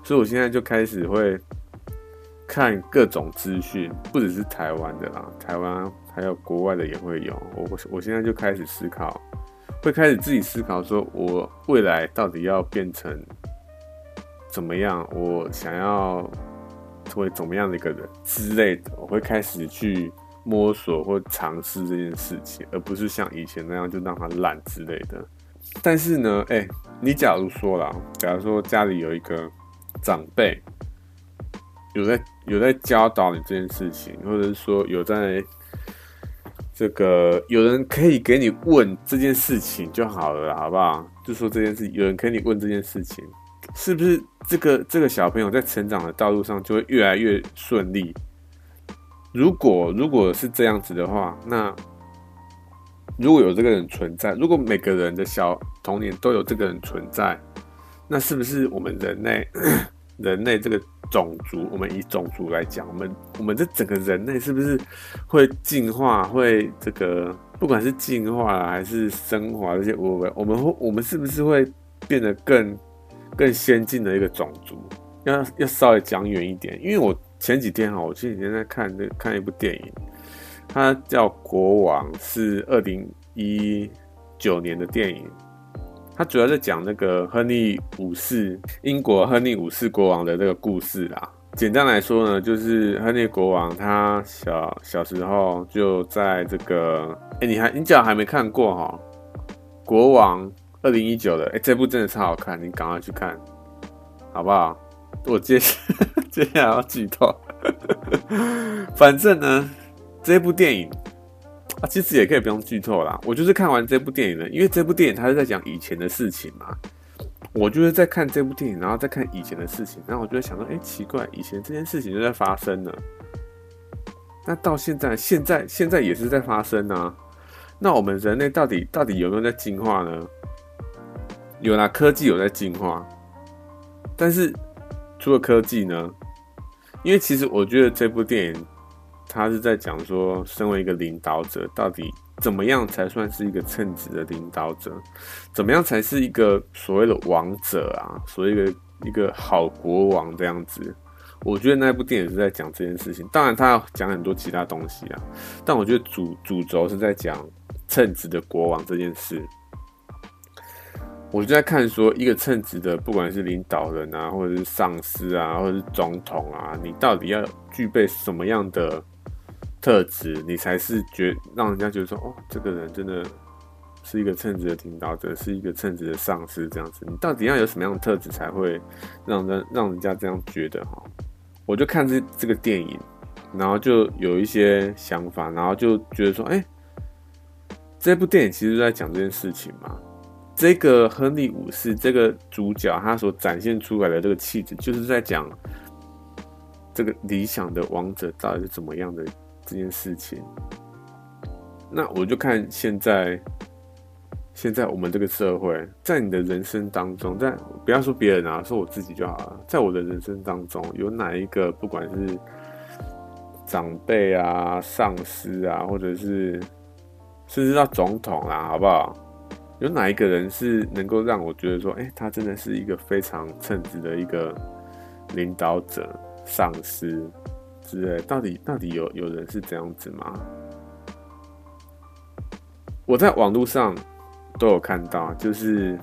所以我现在就开始会看各种资讯，不只是台湾的啦，台湾还有国外的也会有。我我现在就开始思考，会开始自己思考，说我未来到底要变成怎么样，我想要成为怎么样的一个人之类的，我会开始去。摸索或尝试这件事情，而不是像以前那样就让它烂之类的。但是呢，哎、你假如说啦，假如说家里有一个长辈，有在有在教导你这件事情，或者是说有在这个有人可以给你问这件事情就好了，好不好？就说这件事，有人可以问这件事情，是不是这个这个小朋友在成长的道路上就会越来越顺利？如果如果是这样子的话，那如果有这个人存在，如果每个人的小童年都有这个人存在，那是不是我们人类人类这个种族，我们以种族来讲，我们我们这整个人类是不是会进化？会这个不管是进化还是升华这些，我们我们会我们是不是会变得更更先进的一个种族？要要稍微讲远一点，因为我。前几天哈，我前几天在看这看一部电影，它叫《国王》，是二零一九年的电影。他主要在讲那个亨利五世，英国亨利五世国王的这个故事啦。简单来说呢，就是亨利国王他小小时候就在这个，哎、你还你讲还没看过哈，《国王》二零一九的，哎、这部真的超好看，你赶快去看，好不好？我接下 (laughs) 接下来要剧透，反正呢，这部电影啊，其实也可以不用剧透啦。我就是看完这部电影呢，因为这部电影它是在讲以前的事情嘛。我就是在看这部电影，然后再看以前的事情，然后我就会想说，哎、奇怪，以前这件事情就在发生了，那到现在，现在现在也是在发生啊。那我们人类到底到底有没有在进化呢？有啦，科技有在进化，但是。除了科技呢？因为其实我觉得这部电影，他是在讲说，身为一个领导者，到底怎么样才算是一个称职的领导者？怎么样才是一个所谓的王者啊？所谓的一个好国王这样子？我觉得那部电影是在讲这件事情。当然，他要讲很多其他东西啊，但我觉得主主轴是在讲称职的国王这件事。我就在看说，一个称职的，不管是领导人啊，或者是上司啊，或者是总统啊，你到底要具备什么样的特质，你才是觉让人家觉得说，哦，这个人真的是一个称职的领导者，是一个称职的上司这样子。你到底要有什么样的特质，才会让人让人家这样觉得哈？我就看这这个电影，然后就有一些想法，然后就觉得说，哎，这部电影其实就在讲这件事情嘛。这个亨利五世这个主角，他所展现出来的这个气质，就是在讲这个理想的王者到底是怎么样的这件事情。那我就看现在，现在我们这个社会，在你的人生当中，在不要说别人啊，说我自己就好了。在我的人生当中，有哪一个不管是长辈啊、上司啊，或者是甚至到总统啦，好不好？有哪一个人是能够让我觉得说，哎、他真的是一个非常称职的一个领导者、上司之类？到底到底有有人是这样子吗？我在网络上都有看到，就是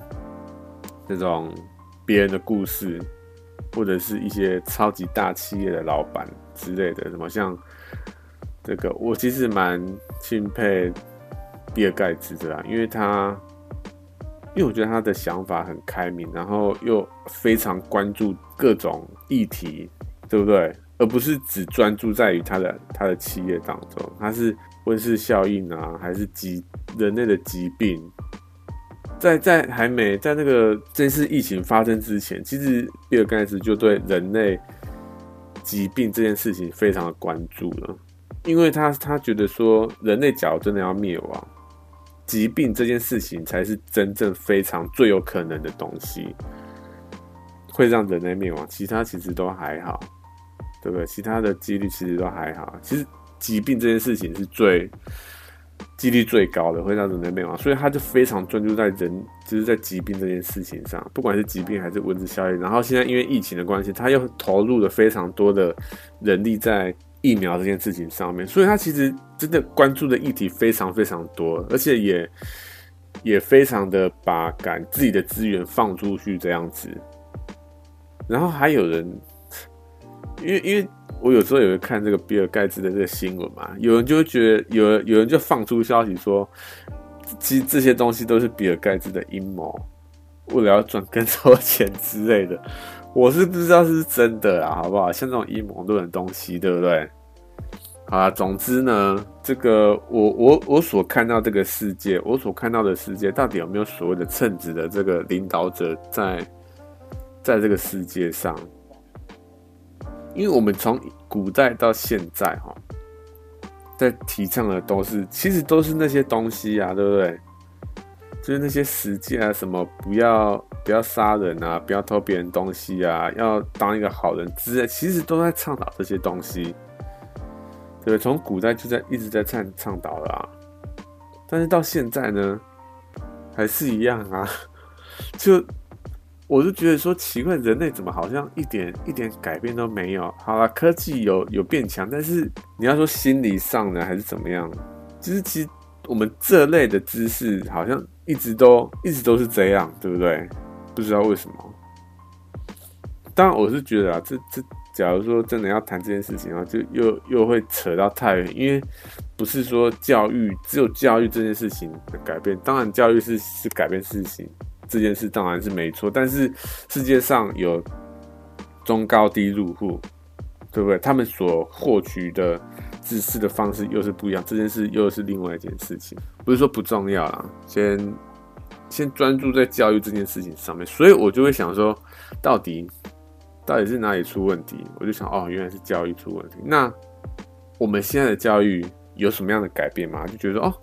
这种别人的故事，或者是一些超级大企业的老板之类的，什么像这个，我其实蛮钦佩比尔盖茨的啦，因为他。因为我觉得他的想法很开明，然后又非常关注各种议题，对不对？而不是只专注在于他的他的企业当中，他是温室效应啊，还是疾人类的疾病？在在还没在那个这次疫情发生之前，其实比尔盖茨就对人类疾病这件事情非常的关注了，因为他他觉得说，人类假如真的要灭亡。疾病这件事情才是真正非常最有可能的东西，会让人类灭亡。其他其实都还好，对不对？其他的几率其实都还好。其实疾病这件事情是最几率最高的，会让人类灭亡。所以他就非常专注在人，就是在疾病这件事情上，不管是疾病还是蚊子效应。然后现在因为疫情的关系，他又投入了非常多的人力在。疫苗这件事情上面，所以他其实真的关注的议题非常非常多，而且也也非常的把赶自己的资源放出去这样子。然后还有人，因为因为我有时候也会看这个比尔盖茨的这个新闻嘛，有人就会觉得有人有人就放出消息说，其实这些东西都是比尔盖茨的阴谋，为了要赚更多钱之类的。我是不知道是真的啊，好不好？像这种阴谋论的东西，对不对？啊，总之呢，这个我我我所看到这个世界，我所看到的世界，到底有没有所谓的称职的这个领导者在在这个世界上？因为我们从古代到现在，哈，在提倡的都是，其实都是那些东西啊，对不对？就是那些实践啊，什么不要不要杀人啊，不要偷别人东西啊，要当一个好人之类，其实都在倡导这些东西。对，从古代就在一直在倡倡导了啊，但是到现在呢，还是一样啊。(laughs) 就我就觉得说奇怪，人类怎么好像一点一点改变都没有？好了，科技有有变强，但是你要说心理上呢，还是怎么样？其实其实我们这类的知识好像。一直都一直都是这样，对不对？不知道为什么。当然，我是觉得啊，这这，假如说真的要谈这件事情啊，就又又会扯到太远，因为不是说教育只有教育这件事情的改变。当然，教育是是改变事情这件事，当然是没错。但是世界上有中高低入户，对不对？他们所获取的。知识的方式又是不一样，这件事又是另外一件事情，不是说不重要啦，先先专注在教育这件事情上面，所以我就会想说，到底到底是哪里出问题？我就想，哦，原来是教育出问题。那我们现在的教育有什么样的改变吗？就觉得哦。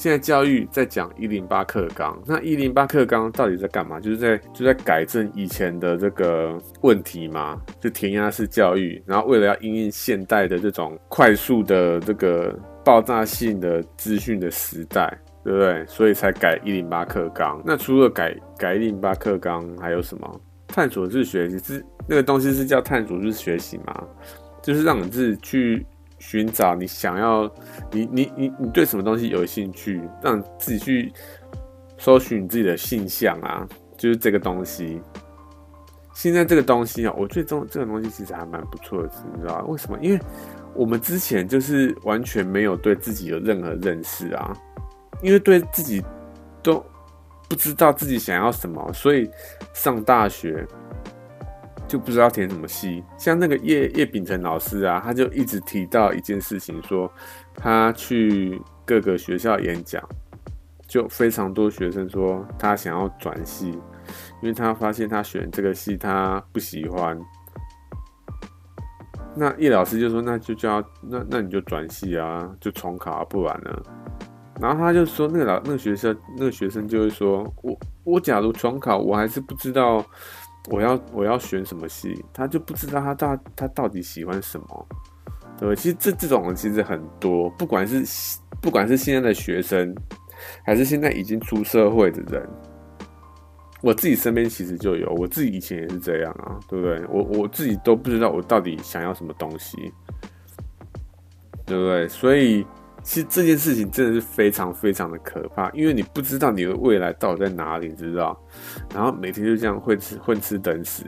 现在教育在讲一零八课纲，那一零八课纲到底在干嘛？就是在就在改正以前的这个问题嘛，就填鸭式教育，然后为了要应应现代的这种快速的这个爆炸性的资讯的时代，对不对？所以才改一零八课纲。那除了改改一零八课纲，还有什么？探索式学习是那个东西是叫探索式学习吗？就是让你自己去寻找你想要，你你你你对什么东西有兴趣，让自己去搜寻你自己的性向啊，就是这个东西。现在这个东西啊，我觉得这这个东西其实还蛮不错的，你知道为什么？因为我们之前就是完全没有对自己有任何认识啊，因为对自己都不知道自己想要什么，所以上大学就不知道填什么系。像那个叶叶秉成老师啊，他就一直提到一件事情，说他去各个学校演讲，就非常多学生说他想要转系，因为他发现他选这个系他不喜欢。那叶老师就说：“那就叫那那你就转系啊，就重考啊，不然呢？”然后他就说：“那个老那个学生那个学生就会说，我我假如重考，我还是不知道我要我要选什么系，他就不知道他到他到底喜欢什么，对不对？其实这这种人其实很多，不管是不管是现在的学生，还是现在已经出社会的人。”我自己身边其实就有，我自己以前也是这样啊，对不对？我我自己都不知道我到底想要什么东西，对不对？所以其实这件事情真的是非常非常的可怕，因为你不知道你的未来到底在哪里，你知道？然后每天就这样混吃混吃等死。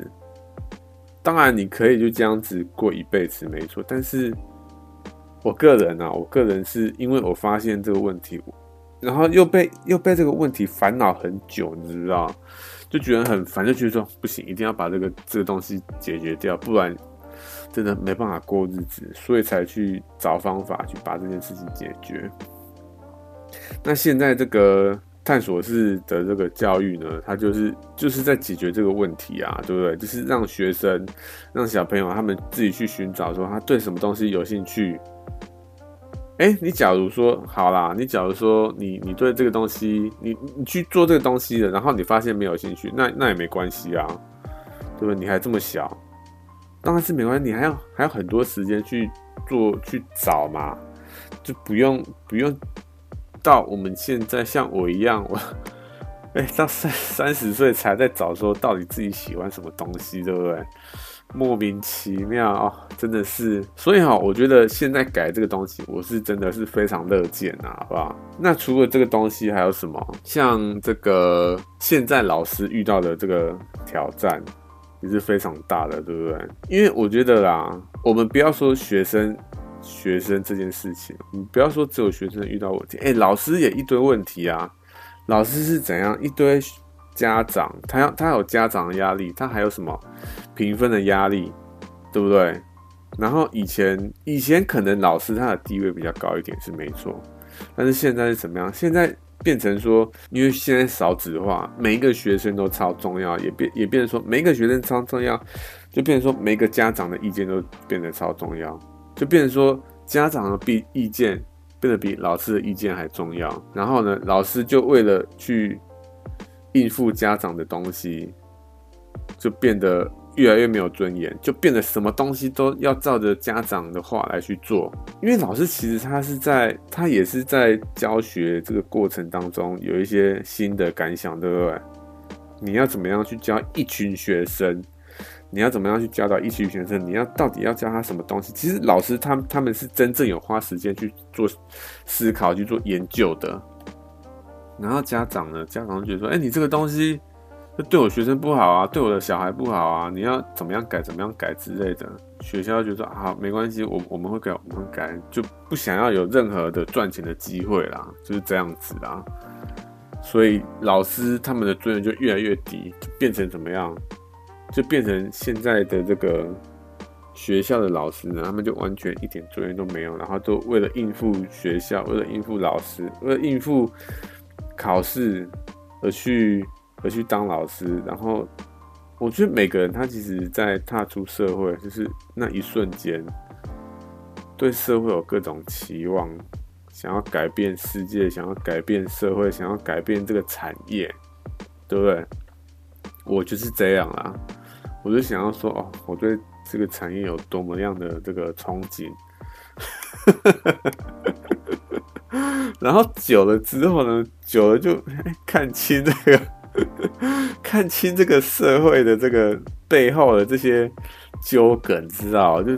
当然你可以就这样子过一辈子，没错。但是我个人啊，我个人是因为我发现这个问题。然后又被又被这个问题烦恼很久，你知道，就觉得很烦，就觉得说不行，一定要把这个这个东西解决掉，不然真的没办法过日子，所以才去找方法去把这件事情解决。那现在这个探索式的这个教育呢，它就是就是在解决这个问题啊，对不对？就是让学生、让小朋友他们自己去寻找说他对什么东西有兴趣。哎、你假如说好啦，你假如说你你对这个东西，你你去做这个东西了，然后你发现没有兴趣，那那也没关系啊，对不对？你还这么小，当然是没关系，你还要还有很多时间去做去找嘛，就不用不用到我们现在像我一样，我哎、到三三十岁才在找说到底自己喜欢什么东西，对不对？莫名其妙哦，真的是，所以哈，我觉得现在改这个东西，我是真的是非常乐见啊，好不好？那除了这个东西，还有什么？像这个现在老师遇到的这个挑战，也是非常大的，对不对？因为我觉得啦，我们不要说学生，学生这件事情，你不要说只有学生遇到问题，哎，老师也一堆问题啊，老师是怎样一堆。家长，他要他有家长的压力，他还有什么评分的压力，对不对？然后以前以前可能老师他的地位比较高一点是没错，但是现在是怎么样？现在变成说，因为现在少子化，每一个学生都超重要，也变也变成说每一个学生超重要，就变成说每一个家长的意见都变得超重要，就变成说家长的比意见变得比老师的意见还重要。然后呢，老师就为了去。应付家长的东西，就变得越来越没有尊严，就变得什么东西都要照着家长的话来去做。因为老师其实他是在，他也是在教学这个过程当中有一些新的感想，对不对？你要怎么样去教一群学生？你要怎么样去教导一群学生？你要到底要教他什么东西？其实老师他他们是真正有花时间去做思考、去做研究的。然后家长呢？家长觉得说：“哎，你这个东西这对我学生不好啊，对我的小孩不好啊，你要怎么样改，怎么样改之类的。”学校就说：“好，没关系，我我们会改，我们改，就不想要有任何的赚钱的机会啦，就是这样子啦。”所以老师他们的尊严就越来越低，就变成怎么样？就变成现在的这个学校的老师呢，他们就完全一点尊严都没有，然后都为了应付学校，为了应付老师，为了应付。考试而去而去当老师，然后我觉得每个人他其实，在踏出社会，就是那一瞬间，对社会有各种期望，想要改变世界，想要改变社会，想要改变这个产业，对不对？我就是这样啦，我就想要说，哦，我对这个产业有多么样的这个憧憬。(laughs) 然后久了之后呢，久了就看清这个 (laughs) 看清这个社会的这个背后的这些纠葛，知道就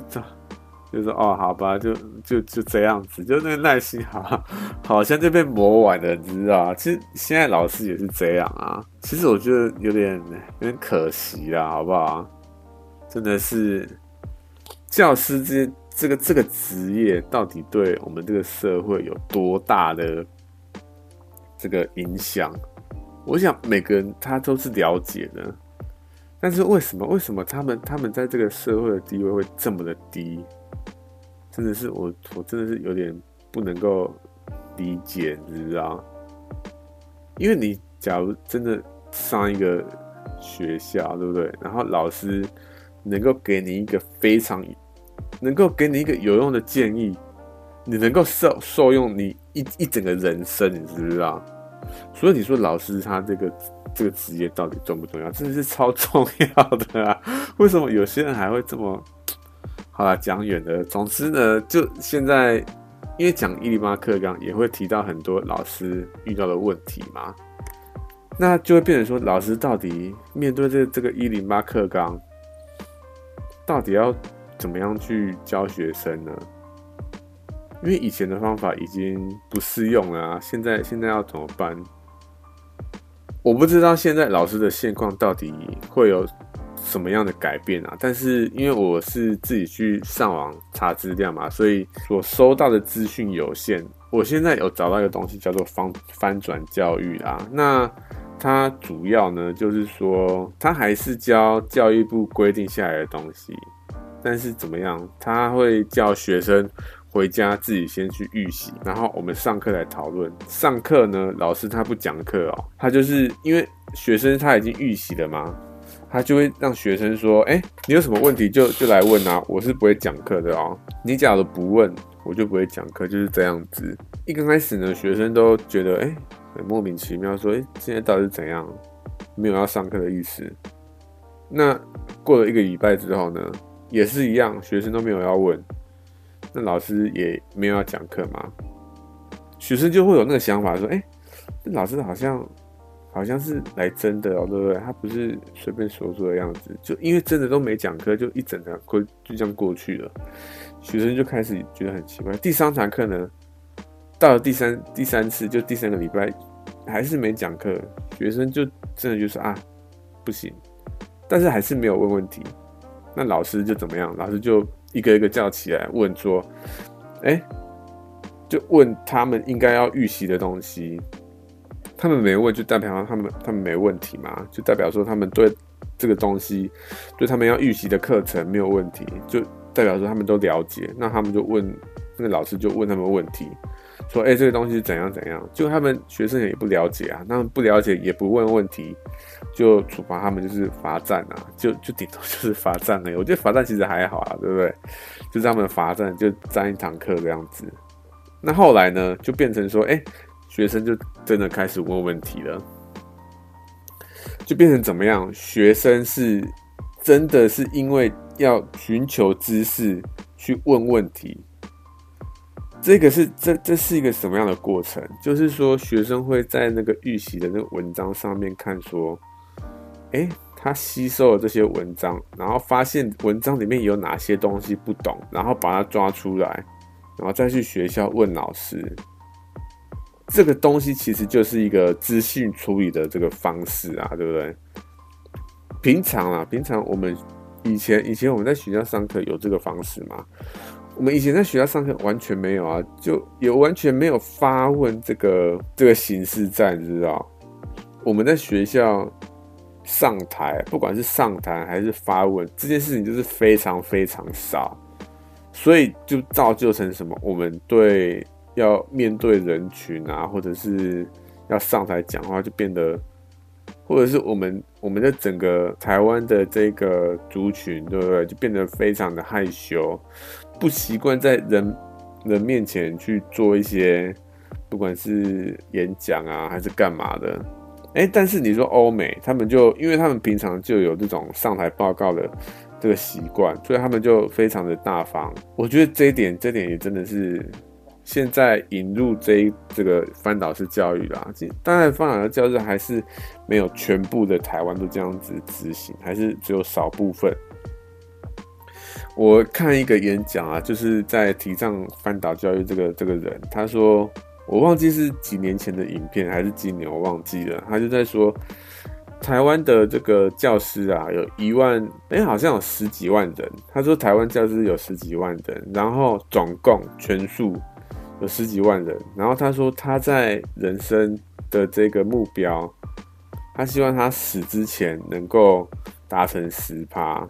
就说哦，好吧，就就就这样子，就那个耐心好，(laughs) 好像就被磨完了，你知道？其实现在老师也是这样啊。其实我觉得有点有点可惜啦，好不好？真的是教师这这个这个职业，到底对我们这个社会有多大的这个影响？我想每个人他都是了解的，但是为什么为什么他们他们在这个社会的地位会这么的低？真的是我我真的是有点不能够理解，你知道？因为你假如真的上一个学校，对不对？然后老师。能够给你一个非常，能够给你一个有用的建议，你能够受受用你一一整个人生，你知不知道？所以你说老师他这个这个职业到底重不重要？真的是超重要的啊！(laughs) 为什么有些人还会这么？好啦，讲远了。总之呢，就现在，因为讲一零八课纲也会提到很多老师遇到的问题嘛，那就会变成说，老师到底面对这这个一零八课纲。到底要怎么样去教学生呢？因为以前的方法已经不适用了啊，现在现在要怎么办？我不知道现在老师的现况到底会有什么样的改变啊。但是因为我是自己去上网查资料嘛，所以所收到的资讯有限。我现在有找到一个东西叫做翻翻转教育啊。那它主要呢，就是说，它还是教教育部规定下来的东西，但是怎么样？他会叫学生回家自己先去预习，然后我们上课来讨论。上课呢，老师他不讲课哦，他就是因为学生他已经预习了嘛，他就会让学生说：“哎，你有什么问题就就来问啊，我是不会讲课的哦。你假如不问，我就不会讲课，就是这样子。”一刚开始呢，学生都觉得：“哎。”很莫名其妙，说：“哎，现在到底是怎样？没有要上课的意思。”那过了一个礼拜之后呢，也是一样，学生都没有要问，那老师也没有要讲课吗。学生就会有那个想法，说：“哎，这老师好像好像是来真的哦，对不对？他不是随便说说的样子。就因为真的都没讲课，就一整堂课就这样过去了。学生就开始觉得很奇怪。第三堂课呢？”到了第三第三次，就第三个礼拜，还是没讲课，学生就真的就说啊，不行，但是还是没有问问题。那老师就怎么样？老师就一个一个叫起来问说，哎、就问他们应该要预习的东西，他们没问，就代表他们他们没问题嘛？就代表说他们对这个东西，对他们要预习的课程没有问题，就代表说他们都了解。那他们就问那个老师就问他们问题。说哎、这个东西是怎样怎样？就他们学生也不了解啊，他们不了解也不问问题，就处罚他们就是罚站啊，就就顶多就是罚站了。我觉得罚站其实还好啊，对不对？就是他们罚站就站一堂课这样子。那后来呢，就变成说，哎、学生就真的开始问问题了，就变成怎么样？学生是真的是因为要寻求知识去问问题。这个是这这是一个什么样的过程？就是说，学生会在那个预习的那个文章上面看，说，诶，他吸收了这些文章，然后发现文章里面有哪些东西不懂，然后把它抓出来，然后再去学校问老师。这个东西其实就是一个资讯处理的这个方式啊，对不对？平常啊，平常我们以前以前我们在学校上课有这个方式吗？我们以前在学校上课完全没有啊，就也完全没有发问这个这个形式在，你知道？我们在学校上台，不管是上台还是发问，这件事情就是非常非常少，所以就造就成什么？我们对要面对人群啊，或者是要上台讲话，就变得，或者是我们我们的整个台湾的这个族群，对不对？就变得非常的害羞。不习惯在人人面前去做一些，不管是演讲啊还是干嘛的，哎，但是你说欧美，他们就因为他们平常就有这种上台报告的这个习惯，所以他们就非常的大方。我觉得这一点，这点也真的是现在引入这一这个翻导式教育啦，当然翻导式教育还是没有全部的台湾都这样子执行，还是只有少部分。我看一个演讲啊，就是在提倡翻导教育这个这个人，他说，我忘记是几年前的影片还是今年，我忘记了。他就在说，台湾的这个教师啊，有一万，哎、好像有十几万人。他说台湾教师有十几万人，然后总共全数有十几万人。然后他说他在人生的这个目标，他希望他死之前能够达成十趴。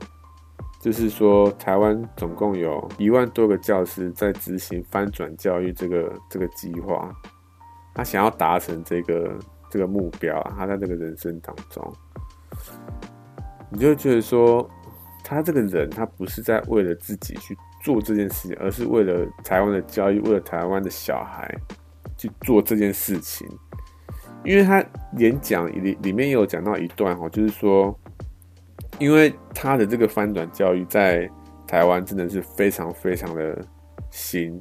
就是说，台湾总共有一万多个教师在执行翻转教育这个这个计划，他想要达成这个这个目标啊，他在这个人生当中，你就觉得说，他这个人他不是在为了自己去做这件事情，而是为了台湾的教育，为了台湾的小孩去做这件事情。因为他演讲里里面有讲到一段哈，就是说。因为他的这个翻转教育在台湾真的是非常非常的新，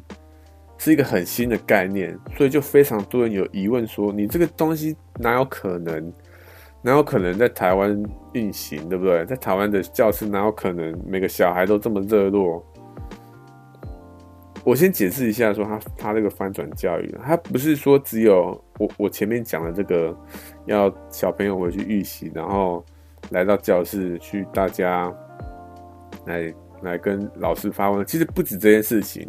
是一个很新的概念，所以就非常多人有疑问说：你这个东西哪有可能？哪有可能在台湾运行，对不对？在台湾的教室哪有可能每个小孩都这么热络？我先解释一下，说他他这个翻转教育，他不是说只有我我前面讲的这个要小朋友回去预习，然后。来到教室去，大家来来跟老师发问。其实不止这件事情，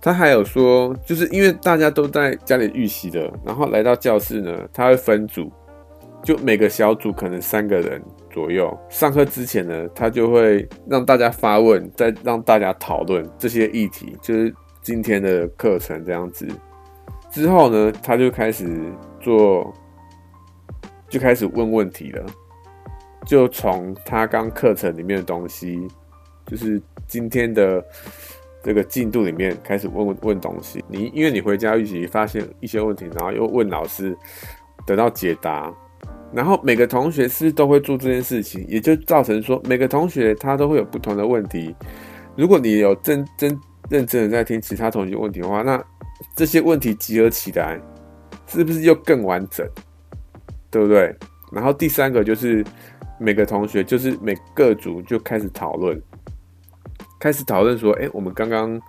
他还有说，就是因为大家都在家里预习的，然后来到教室呢，他会分组，就每个小组可能三个人左右。上课之前呢，他就会让大家发问，再让大家讨论这些议题，就是今天的课程这样子。之后呢，他就开始做，就开始问问题了。就从他刚课程里面的东西，就是今天的这个进度里面开始问问问东西。你因为你回家预习发现一些问题，然后又问老师，得到解答。然后每个同学是都会做这件事情，也就造成说每个同学他都会有不同的问题。如果你有真真认真的在听其他同学问题的话，那这些问题集合起来，是不是又更完整？对不对？然后第三个就是。每个同学就是每个组就开始讨论，开始讨论说：“哎，我们刚刚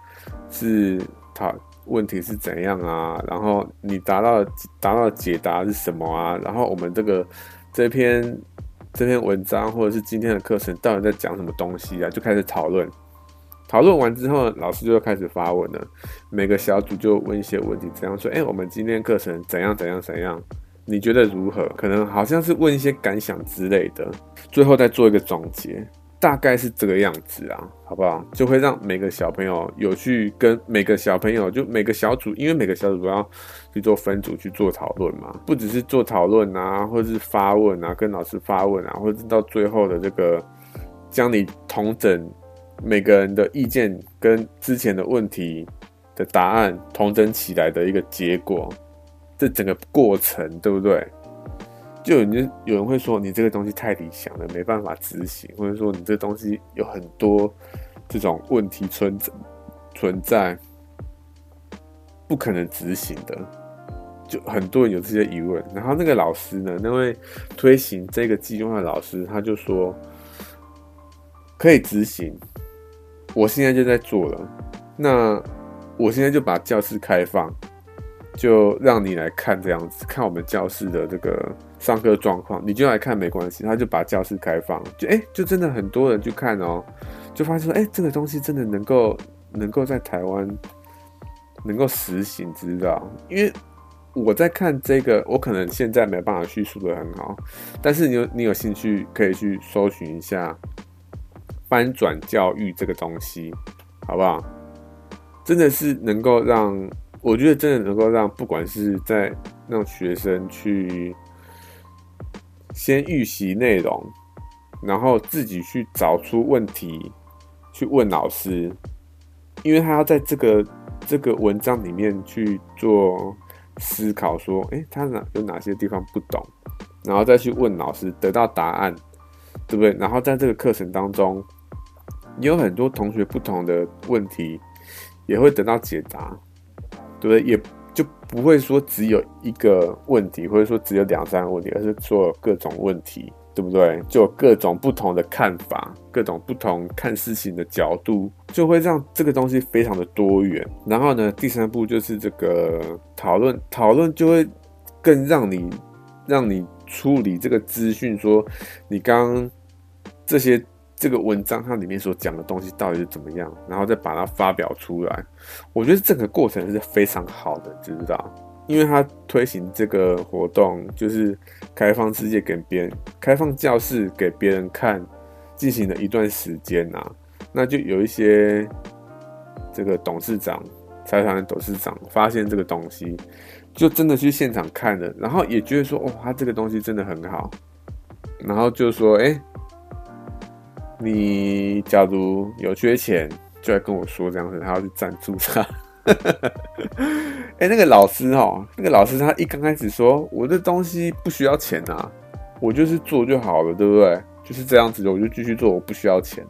是讨问题是怎样啊？然后你达到达到解答是什么啊？然后我们这个这篇这篇文章或者是今天的课程到底在讲什么东西啊？”就开始讨论。讨论完之后，老师就开始发问了。每个小组就问一些问题，怎样说：“哎，我们今天课程怎样怎样怎样？”你觉得如何？可能好像是问一些感想之类的，最后再做一个总结，大概是这个样子啊，好不好？就会让每个小朋友有去跟每个小朋友，就每个小组，因为每个小组都要去做分组去做讨论嘛，不只是做讨论啊，或者是发问啊，跟老师发问啊，或者到最后的这个将你统整每个人的意见跟之前的问题的答案统整起来的一个结果。这整个过程对不对？就有人有人会说，你这个东西太理想了，没办法执行，或者说你这个东西有很多这种问题存存在，不可能执行的。就很多人有这些疑问。然后那个老师呢，那位推行这个计划的老师，他就说可以执行，我现在就在做了。那我现在就把教室开放。就让你来看这样子，看我们教室的这个上课状况，你就来看没关系。他就把教室开放，就哎、就真的很多人去看哦，就发现说，哎、这个东西真的能够能够在台湾能够实行，知道？因为我在看这个，我可能现在没办法叙述得很好，但是你有你有兴趣可以去搜寻一下翻转教育这个东西，好不好？真的是能够让。我觉得真的能够让不管是在让学生去先预习内容，然后自己去找出问题去问老师，因为他要在这个这个文章里面去做思考，说，诶，他哪有哪些地方不懂，然后再去问老师，得到答案，对不对？然后在这个课程当中，有很多同学不同的问题也会得到解答。对不对？也就不会说只有一个问题，或者说只有两三个问题，而是做各种问题，对不对？就有各种不同的看法，各种不同看事情的角度，就会让这个东西非常的多元。然后呢，第三步就是这个讨论，讨论就会更让你让你处理这个资讯，说你刚刚这些。这个文章它里面所讲的东西到底是怎么样，然后再把它发表出来。我觉得整个过程是非常好的，知不知道？因为他推行这个活动，就是开放世界给别人，开放教室给别人看，进行了一段时间啊，那就有一些这个董事长、财团的董事长发现这个东西，就真的去现场看了，然后也觉得说，哦，他这个东西真的很好，然后就说，哎。你假如有缺钱，就来跟我说这样子，他要去赞助他。(laughs) 哎、那个老师哦，那个老师他一刚开始说，我这东西不需要钱啊，我就是做就好了，对不对？就是这样子的，我就继续做，我不需要钱。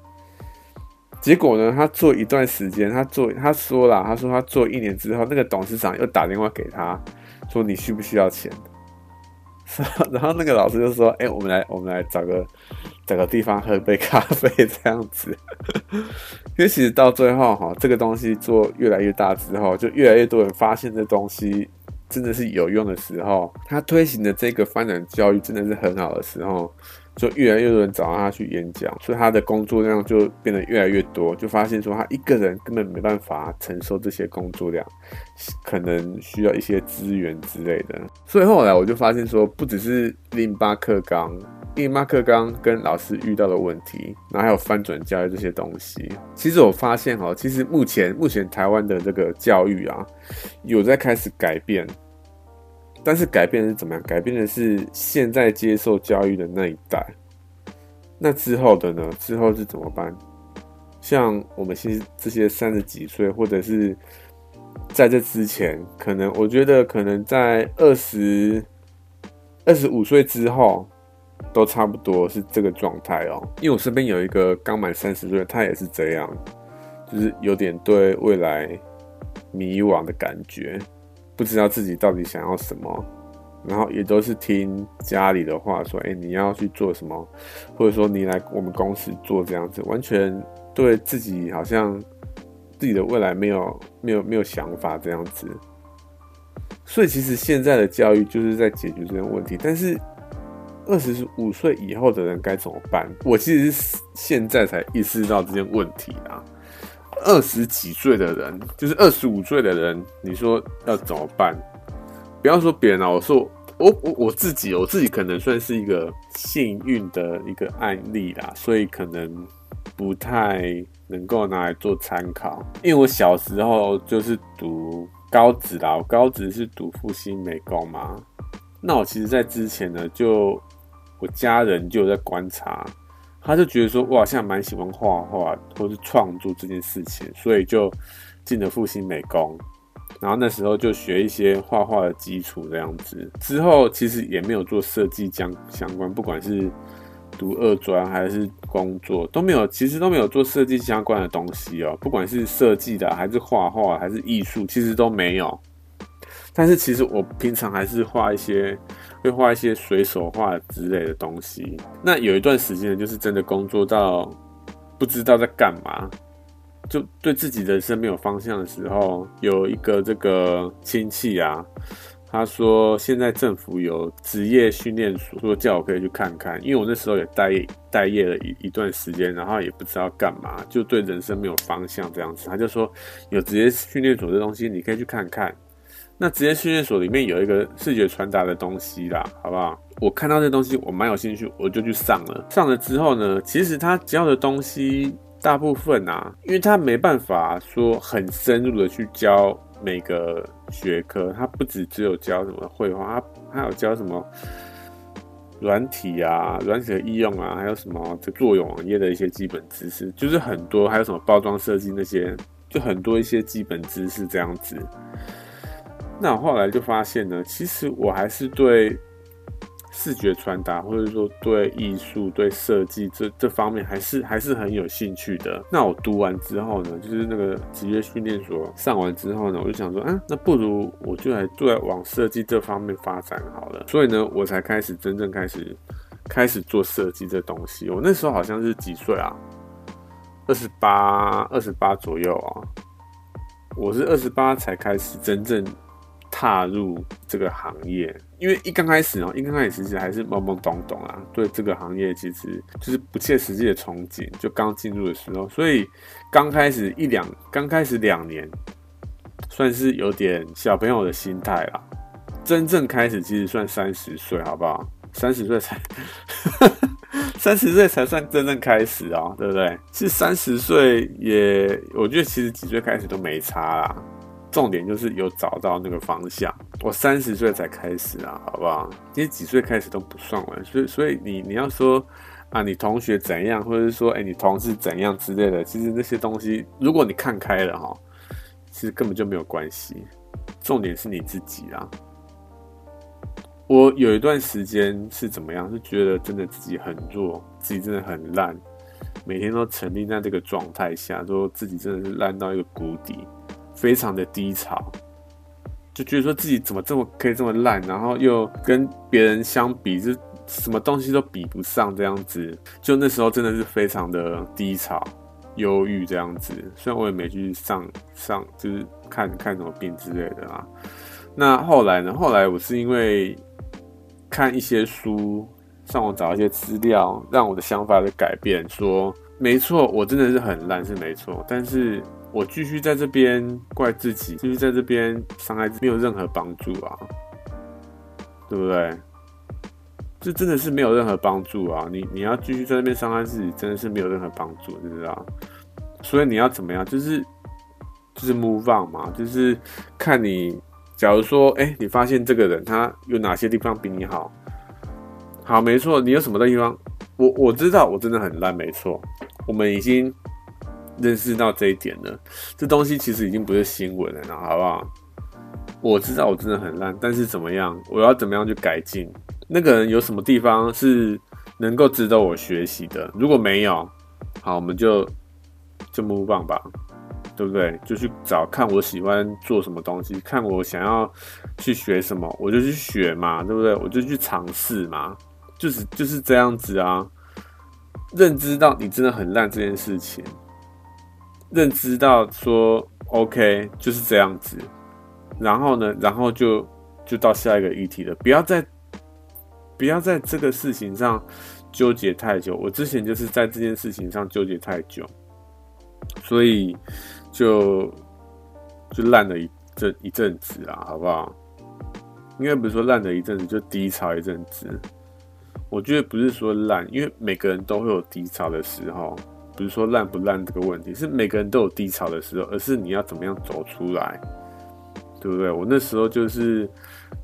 结果呢，他做一段时间，他做他说了，他说他做一年之后，那个董事长又打电话给他，说你需不需要钱？(laughs) 然后那个老师就说：“哎、我们来，我们来找个找个地方喝杯咖啡这样子。(laughs) 因为其实到最后哈，这个东西做越来越大之后，就越来越多人发现这东西真的是有用的时候，他推行的这个发展教育真的是很好的时候。”就越来越多人找他去演讲，所以他的工作量就变得越来越多，就发现说他一个人根本没办法承受这些工作量，可能需要一些资源之类的。所以后来我就发现说，不只是零八课纲，零八课纲跟老师遇到的问题，然后还有翻转教育这些东西。其实我发现哦，其实目前目前台湾的这个教育啊，有在开始改变。但是改变的是怎么样？改变的是现在接受教育的那一代。那之后的呢？之后是怎么办？像我们现这些三十几岁，或者是在这之前，可能我觉得可能在二十二十五岁之后，都差不多是这个状态哦。因为我身边有一个刚满三十岁，他也是这样，就是有点对未来迷惘的感觉。不知道自己到底想要什么，然后也都是听家里的话说，哎，你要去做什么，或者说你来我们公司做这样子，完全对自己好像自己的未来没有没有没有想法这样子。所以其实现在的教育就是在解决这些问题，但是二十五岁以后的人该怎么办？我其实是现在才意识到这件问题啊。二十几岁的人，就是二十五岁的人，你说要怎么办？不要说别人啊，我说我我我自己，我自己可能算是一个幸运的一个案例啦，所以可能不太能够拿来做参考。因为我小时候就是读高职啦，高职是读复兴美工嘛。那我其实，在之前呢，就我家人就在观察。他就觉得说，哇，现在蛮喜欢画画或是创作这件事情，所以就进了复兴美工，然后那时候就学一些画画的基础这样子。之后其实也没有做设计相相关，不管是读二专还是工作都没有，其实都没有做设计相关的东西哦。不管是设计的还是画画还是艺术，其实都没有。但是其实我平常还是画一些。会画一些随手画之类的东西。那有一段时间，就是真的工作到不知道在干嘛，就对自己人生没有方向的时候，有一个这个亲戚啊，他说现在政府有职业训练所，说叫我可以去看看。因为我那时候也待待业了一一段时间，然后也不知道干嘛，就对人生没有方向这样子。他就说有职业训练所这东西，你可以去看看。那职业训练所里面有一个视觉传达的东西啦，好不好？我看到这东西，我蛮有兴趣，我就去上了。上了之后呢，其实他教的东西大部分啊，因为他没办法说很深入的去教每个学科，他不只只有教什么绘画，他还有教什么软体啊、软体的应用啊，还有什么这作用网页的一些基本知识，就是很多，还有什么包装设计那些，就很多一些基本知识这样子。那我后来就发现呢，其实我还是对视觉传达，或者说对艺术、对设计这这方面还是还是很有兴趣的。那我读完之后呢，就是那个职业训练所上完之后呢，我就想说，啊，那不如我就来做往设计这方面发展好了。所以呢，我才开始真正开始开始做设计这东西。我那时候好像是几岁啊？二十八，二十八左右啊。我是二十八才开始真正。踏入这个行业，因为一刚开始哦，一刚开始其实还是懵懵懂懂啊，对这个行业其实就是不切实际的憧憬，就刚进入的时候，所以刚开始一两，刚开始两年，算是有点小朋友的心态啦。真正开始其实算三十岁，好不好？三十岁才，(laughs) 三十岁才算真正开始啊，对不对？其实三十岁也，我觉得其实几岁开始都没差啦。重点就是有找到那个方向。我三十岁才开始啊，好不好？其实几岁开始都不算晚。所以，所以你你要说啊，你同学怎样，或者是说，哎、你同事怎样之类的，其实那些东西，如果你看开了哈，其实根本就没有关系。重点是你自己啊。我有一段时间是怎么样？是觉得真的自己很弱，自己真的很烂，每天都沉溺在这个状态下，说自己真的是烂到一个谷底。非常的低潮，就觉得说自己怎么这么可以这么烂，然后又跟别人相比，就什么东西都比不上这样子。就那时候真的是非常的低潮、忧郁这样子。虽然我也没去上上，就是看看什么病之类的啊。那后来呢？后来我是因为看一些书，上网找一些资料，让我的想法的改变。说没错，我真的是很烂，是没错，但是。我继续在这边怪自己，继续在这边伤害自己，没有任何帮助啊，对不对？这真的是没有任何帮助啊！你你要继续在那边伤害自己，真的是没有任何帮助，知不知道？所以你要怎么样？就是就是 move on 嘛，就是看你，假如说，哎，你发现这个人他有哪些地方比你好，好，没错，你有什么的地方？我我知道，我真的很烂，没错，我们已经。认识到这一点了，这东西其实已经不是新闻了，好不好？我知道我真的很烂，但是怎么样？我要怎么样去改进？那个人有什么地方是能够值得我学习的？如果没有，好，我们就就木棒吧，对不对？就去找看我喜欢做什么东西，看我想要去学什么，我就去学嘛，对不对？我就去尝试嘛，就是就是这样子啊。认知到你真的很烂这件事情。认知到说 OK 就是这样子，然后呢，然后就就到下一个议题了。不要再不要在这个事情上纠结太久。我之前就是在这件事情上纠结太久，所以就就烂了一阵一阵子啦，好不好？应该不是说烂了一阵子，就低潮一阵子。我觉得不是说烂，因为每个人都会有低潮的时候。不是说烂不烂这个问题，是每个人都有低潮的时候，而是你要怎么样走出来，对不对？我那时候就是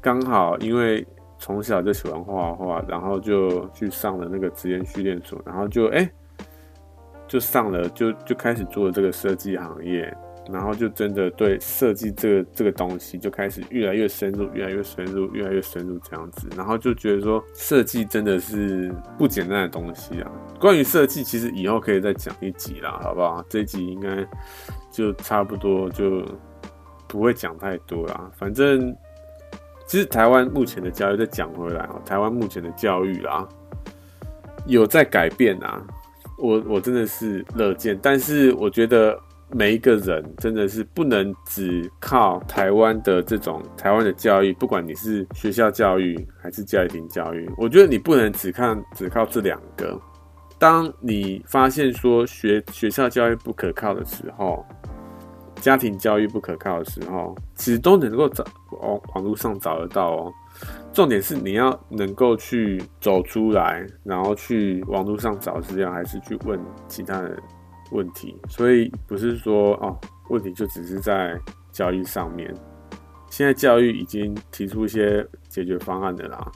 刚好因为从小就喜欢画画，然后就去上了那个职业训练所，然后就哎、就上了，就就开始做这个设计行业。然后就真的对设计这个这个东西就开始越来越深入，越来越深入，越来越深入这样子。然后就觉得说设计真的是不简单的东西啊。关于设计，其实以后可以再讲一集啦，好不好？这一集应该就差不多就不会讲太多啦。反正其实台湾目前的教育再讲回来哦，台湾目前的教育啦有在改变啊。我我真的是乐见，但是我觉得。每一个人真的是不能只靠台湾的这种台湾的教育，不管你是学校教育还是家庭教育，我觉得你不能只看只靠这两个。当你发现说学学校教育不可靠的时候，家庭教育不可靠的时候，其实都能够找哦，网络上找得到哦。重点是你要能够去走出来，然后去网络上找资料，还是去问其他人。问题，所以不是说哦，问题就只是在教育上面。现在教育已经提出一些解决方案的啦。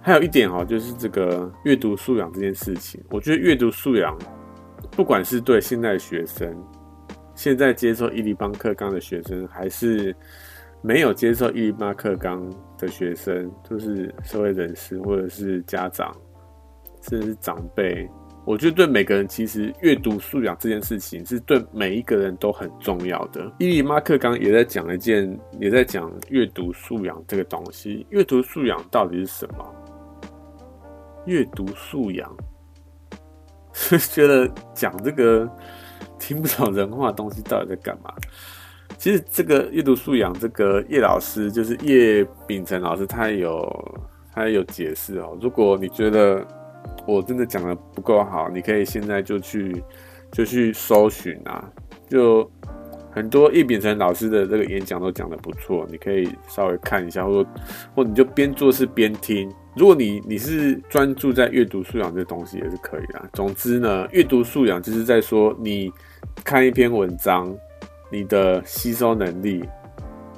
还有一点哦，就是这个阅读素养这件事情，我觉得阅读素养，不管是对现在学生，现在接受一零八课纲的学生，还是没有接受一零八课纲的学生，就是社会人士或者是家长，甚至是长辈。我觉得对每个人，其实阅读素养这件事情是对每一个人都很重要的。一零八课纲也在讲一件，也在讲阅读素养这个东西。阅读素养到底是什么？阅读素养 (laughs) 是觉得讲这个听不懂人话的东西到底在干嘛？其实这个阅读素养，这个叶老师就是叶秉成老师，他有他有解释哦。如果你觉得我真的讲的不够好，你可以现在就去就去搜寻啊，就很多叶秉成老师的这个演讲都讲的不错，你可以稍微看一下，或或你就边做事边听。如果你你是专注在阅读素养这东西也是可以的。总之呢，阅读素养就是在说你看一篇文章。你的吸收能力，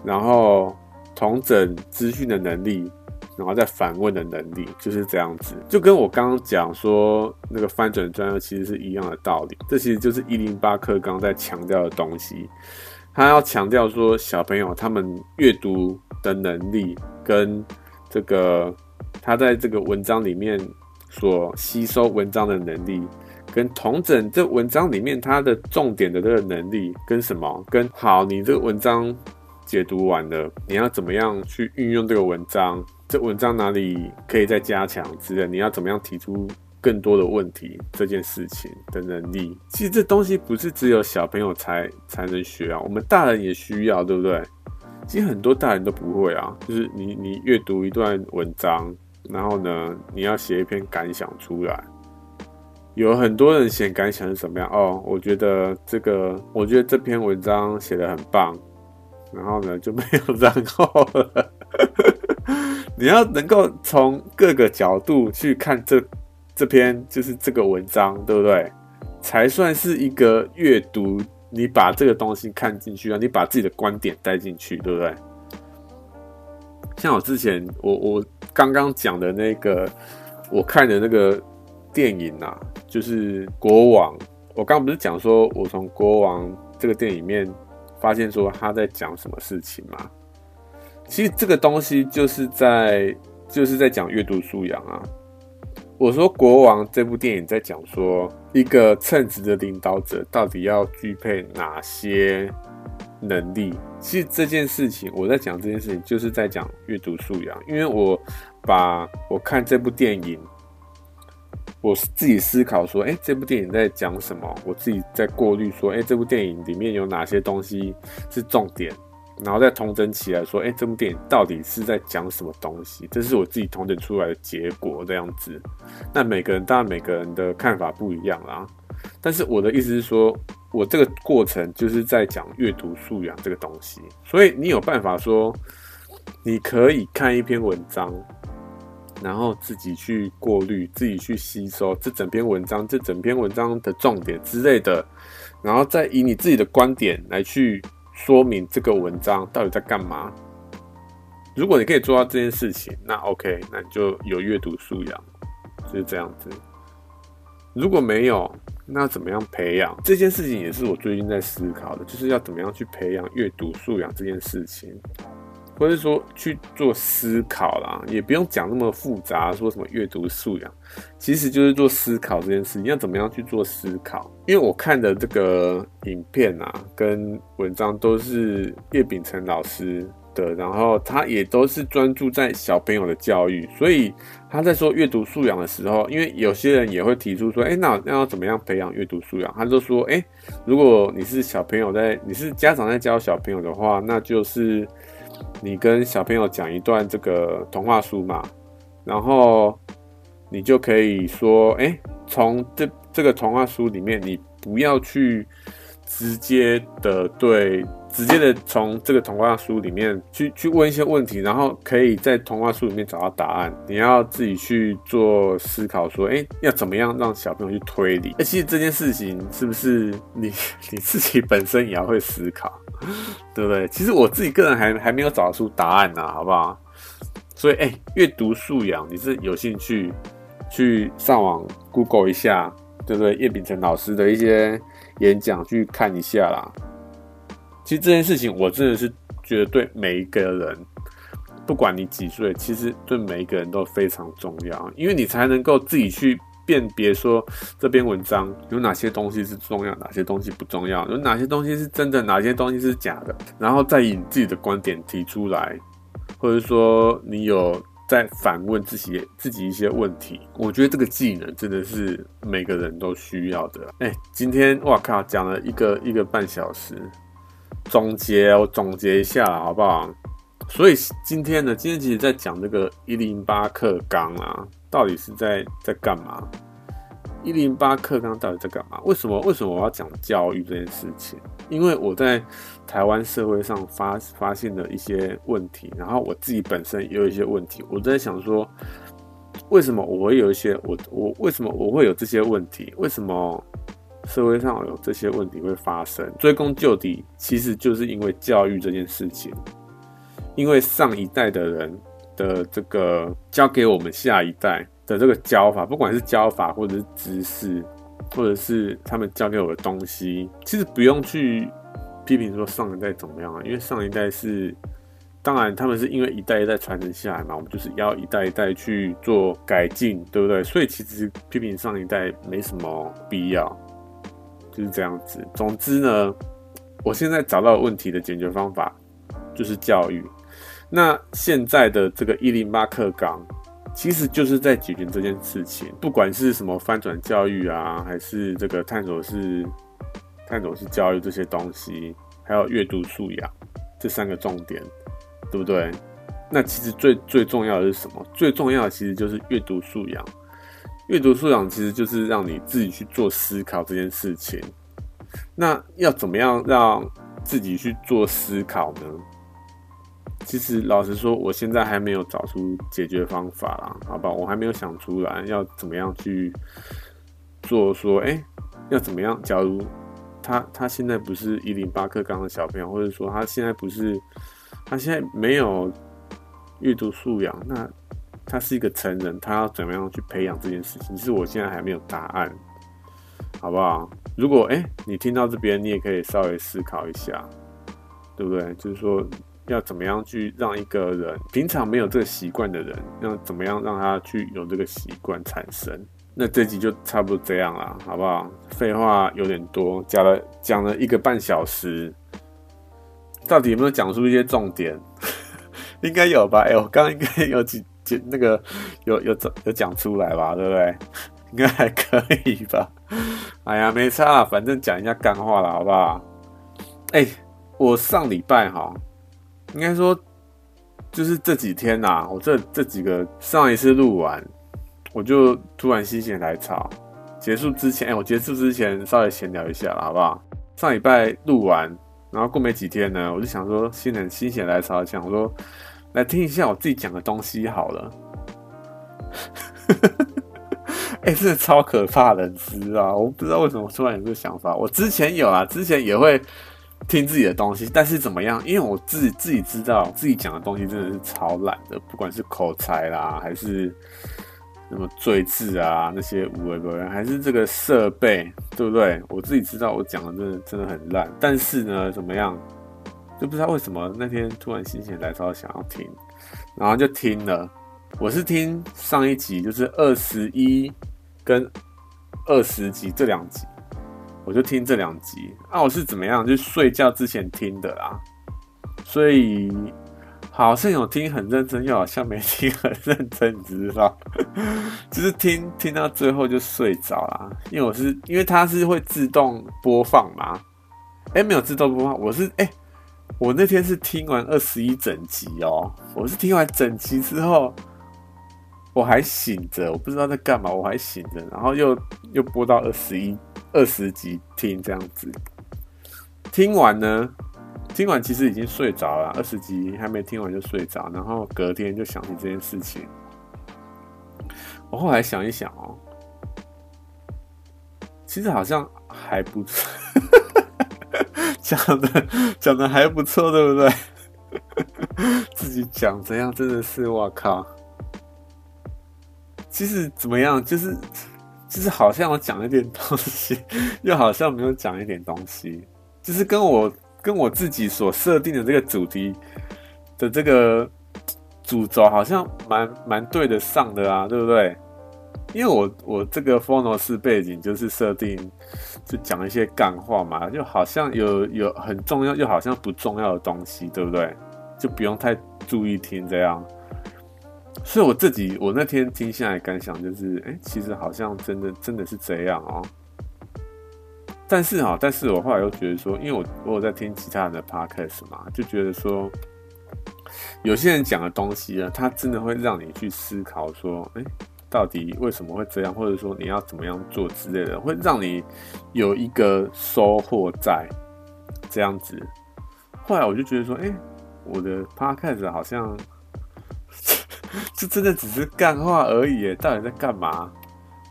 然后统整资讯的能力，然后再反问的能力，就是这样子。就跟我刚刚讲说那个翻转专业其实是一样的道理。这其实就是一零八课刚在强调的东西。他要强调说，小朋友他们阅读的能力跟这个他在这个文章里面所吸收文章的能力。跟同整这文章里面他的重点的这个能力跟什么？跟好，你这个文章解读完了，你要怎么样去运用这个文章？这文章哪里可以再加强之类？你要怎么样提出更多的问题？这件事情的能力，其实这东西不是只有小朋友才才能学啊，我们大人也需要，对不对？其实很多大人都不会啊，就是你你阅读一段文章，然后呢，你要写一篇感想出来。有很多人写感想是什么样哦？我觉得这个，我觉得这篇文章写得很棒，然后呢就没有 (laughs) 然后了。(laughs) 你要能够从各个角度去看这这篇就是这个文章，对不对？才算是一个阅读。你把这个东西看进去啊，你把自己的观点带进去，对不对？像我之前我我刚刚讲的那个，我看的那个电影啊。就是国王，我刚刚不是讲说，我从国王这个电影里面发现说他在讲什么事情吗？其实这个东西就是在就是在讲阅读素养啊。我说国王这部电影在讲说一个称职的领导者到底要具备哪些能力？其实这件事情我在讲这件事情就是在讲阅读素养，因为我把我看这部电影。我自己思考说，哎、这部电影在讲什么？我自己在过滤说，哎、这部电影里面有哪些东西是重点，然后再统整起来说，哎、这部电影到底是在讲什么东西？这是我自己统整出来的结果，这样子。那每个人当然每个人的看法不一样啦，但是我的意思是说，我这个过程就是在讲阅读素养这个东西，所以你有办法说，你可以看一篇文章。然后自己去过滤，自己去吸收这整篇文章，这整篇文章的重点之类的，然后再以你自己的观点来去说明这个文章到底在干嘛。如果你可以做到这件事情，那 OK，那你就有阅读素养，就是这样子。如果没有，那怎么样培养？这件事情也是我最近在思考的，就是要怎么样去培养阅读素养这件事情。或者说去做思考啦，也不用讲那么复杂，说什么阅读素养，其实就是做思考这件事。你要怎么样去做思考？因为我看的这个影片啊，跟文章都是叶丙成老师的，然后他也都是专注在小朋友的教育，所以他在说阅读素养的时候，因为有些人也会提出说，哎，那那要怎么样培养阅读素养？他就说，哎，如果你是小朋友在，你是家长在教小朋友的话，那就是。你跟小朋友讲一段这个童话书嘛，然后你就可以说，哎，从这这个童话书里面，你不要去直接的对，直接的从这个童话书里面去去问一些问题，然后可以在童话书里面找到答案。你要自己去做思考，说，哎，要怎么样让小朋友去推理？哎，其实这件事情是不是你 (laughs) 你自己本身也要会思考？对不对？其实我自己个人还还没有找出答案呢，好不好？所以，哎，阅读素养，你是有兴趣去上网 Google 一下，对不对？叶丙成老师的一些演讲去看一下啦。其实这件事情我真的是觉得对每一个人，不管你几岁，其实对每一个人都非常重要，因为你才能够自己去辨别说这篇文章有哪些东西是重要，哪些东西不重要，有哪些东西是真的，哪些东西是假的，然后再以你自己的观点提出来，或者说你有。在反问自己自己一些问题，我觉得这个技能真的是每个人都需要的。哎，今天哇靠，讲了一个一个半小时，总结我总结一下好不好？所以今天呢，今天其实在讲这个一零八课纲啊，到底是在在干嘛？一零八课纲到底在干嘛？为什么为什么我要讲教育这件事情？因为我在台湾社会上发发现了一些问题，然后我自己本身也有一些问题，我在想说，为什么我会有一些我我为什么我会有这些问题？为什么社会上有这些问题会发生？追根究底，其实就是因为教育这件事情，因为上一代的人的这个教给我们下一代的这个教法，不管是教法或者是知识。或者是他们教给我的东西，其实不用去批评说上一代怎么样啊，因为上一代是，当然他们是因为一代一代传承下来嘛，我们就是要一代一代去做改进，对不对？所以其实批评上一代没什么必要，就是这样子。总之呢，我现在找到问题的解决方法就是教育。那现在的这个一零八课纲。其实就是在解决这件事情，不管是什么翻转教育啊，还是这个探索式、探索式教育这些东西，还有阅读素养这三个重点，对不对？那其实最最重要的是什么？最重要的其实就是阅读素养。阅读素养其实就是让你自己去做思考这件事情。那要怎么样让自己去做思考呢？其实老实说，我现在还没有找出解决方法啦，好吧，我还没有想出来要怎么样去做。说，哎，要怎么样？假如他他现在不是一零八课纲的小朋友，或者说他现在不是他现在没有阅读素养，那他是一个成人，他要怎么样去培养这件事情？其实我现在还没有答案，好不好？如果哎，你听到这边，你也可以稍微思考一下，对不对？就是说。要怎么样去让一个人平常没有这个习惯的人，要怎么样让他去有这个习惯产生？那这集就差不多这样了，好不好？废话有点多，讲了讲了一个半小时，到底有没有讲出一些重点？应该有吧？哎、我刚刚应该有几几那个有有有讲出来吧？对不对？(laughs) 应该还可以吧？(laughs) 哎呀，没差，反正讲一下干话了，好不好？哎、我上礼拜哈。应该说，就是这几天呐、我这这几个上一次录完，我就突然心血来潮，结束之前，哎、我结束之前稍微闲聊一下了，好不好？上礼拜录完，然后过没几天呢，我就想说，新人心血来潮，想说来听一下我自己讲的东西好了。(laughs) 哎、欸，这超可怕的，你知道？我不知道为什么突然有这个想法，我之前有啊，之前也会。听自己的东西，但是怎么样？因为我自己自己知道自己讲的东西真的是超烂的，不管是口才啦，还是什么赘字啊，那些无为不人，还是这个设备，对不对？我自己知道我讲的真的真的很烂，但是呢，怎么样？就不知道为什么那天突然心血来潮想要听，然后就听了。我是听上一集，就是二十一跟二十集这两集。我就听这两集啊，我是怎么样？就睡觉之前听的啦，所以好像有听很认真，又好像没听很认真，你知道？(laughs) 就是听听到最后就睡着啦，因为我是因为它是会自动播放嘛，哎、没有自动播放，我是哎、我那天是听完二十一整集哦，我是听完整集之后，我还醒着，我不知道在干嘛，我还醒着，然后又又播到二十一。二十集听这样子，听完呢，听完其实已经睡着了。二十集还没听完就睡着，然后隔天就想起这件事情。我后来想一想哦，其实好像还不错，讲的 (laughs) 讲的还不错，对不对？(laughs) 自己讲怎样真的是我靠。其实怎么样，就是。就是好像我讲一点东西，(laughs) 又好像没有讲一点东西，就是跟我跟我自己所设定的这个主题的这个主轴好像蛮蛮对得上的啊，对不对？因为我我这个 Phonos 背景就是设定就讲一些干话嘛，就好像有有很重要又好像不重要的东西，对不对？就不用太注意听这样。所以我自己我那天听下来感想就是，哎，其实好像真的真的是这样哦。但是哈，但是我后来又觉得说，因为我我有在听其他人的 podcast 嘛，就觉得说，有些人讲的东西啊，他真的会让你去思考说，哎，到底为什么会这样，或者说你要怎么样做之类的，会让你有一个收获在这样子。后来我就觉得说，哎，我的 podcast 好像。(laughs) 这真的只是干话而已，到底在干嘛？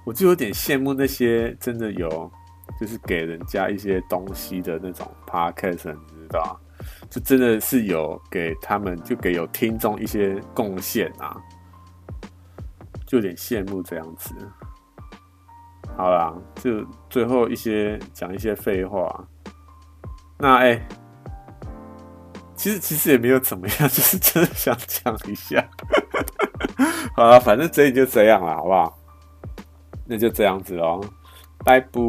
我就有点羡慕那些真的有，就是给人家一些东西的那种 podcast，你知道？就真的是有给他们，就给有听众一些贡献啊，就有点羡慕这样子。好啦，就最后一些讲一些废话。那哎。其实其实也没有怎么样，(laughs) 就是真的想讲一下。(laughs) 好了，反正这里就这样了，好不好？那就这样子喽，拜拜。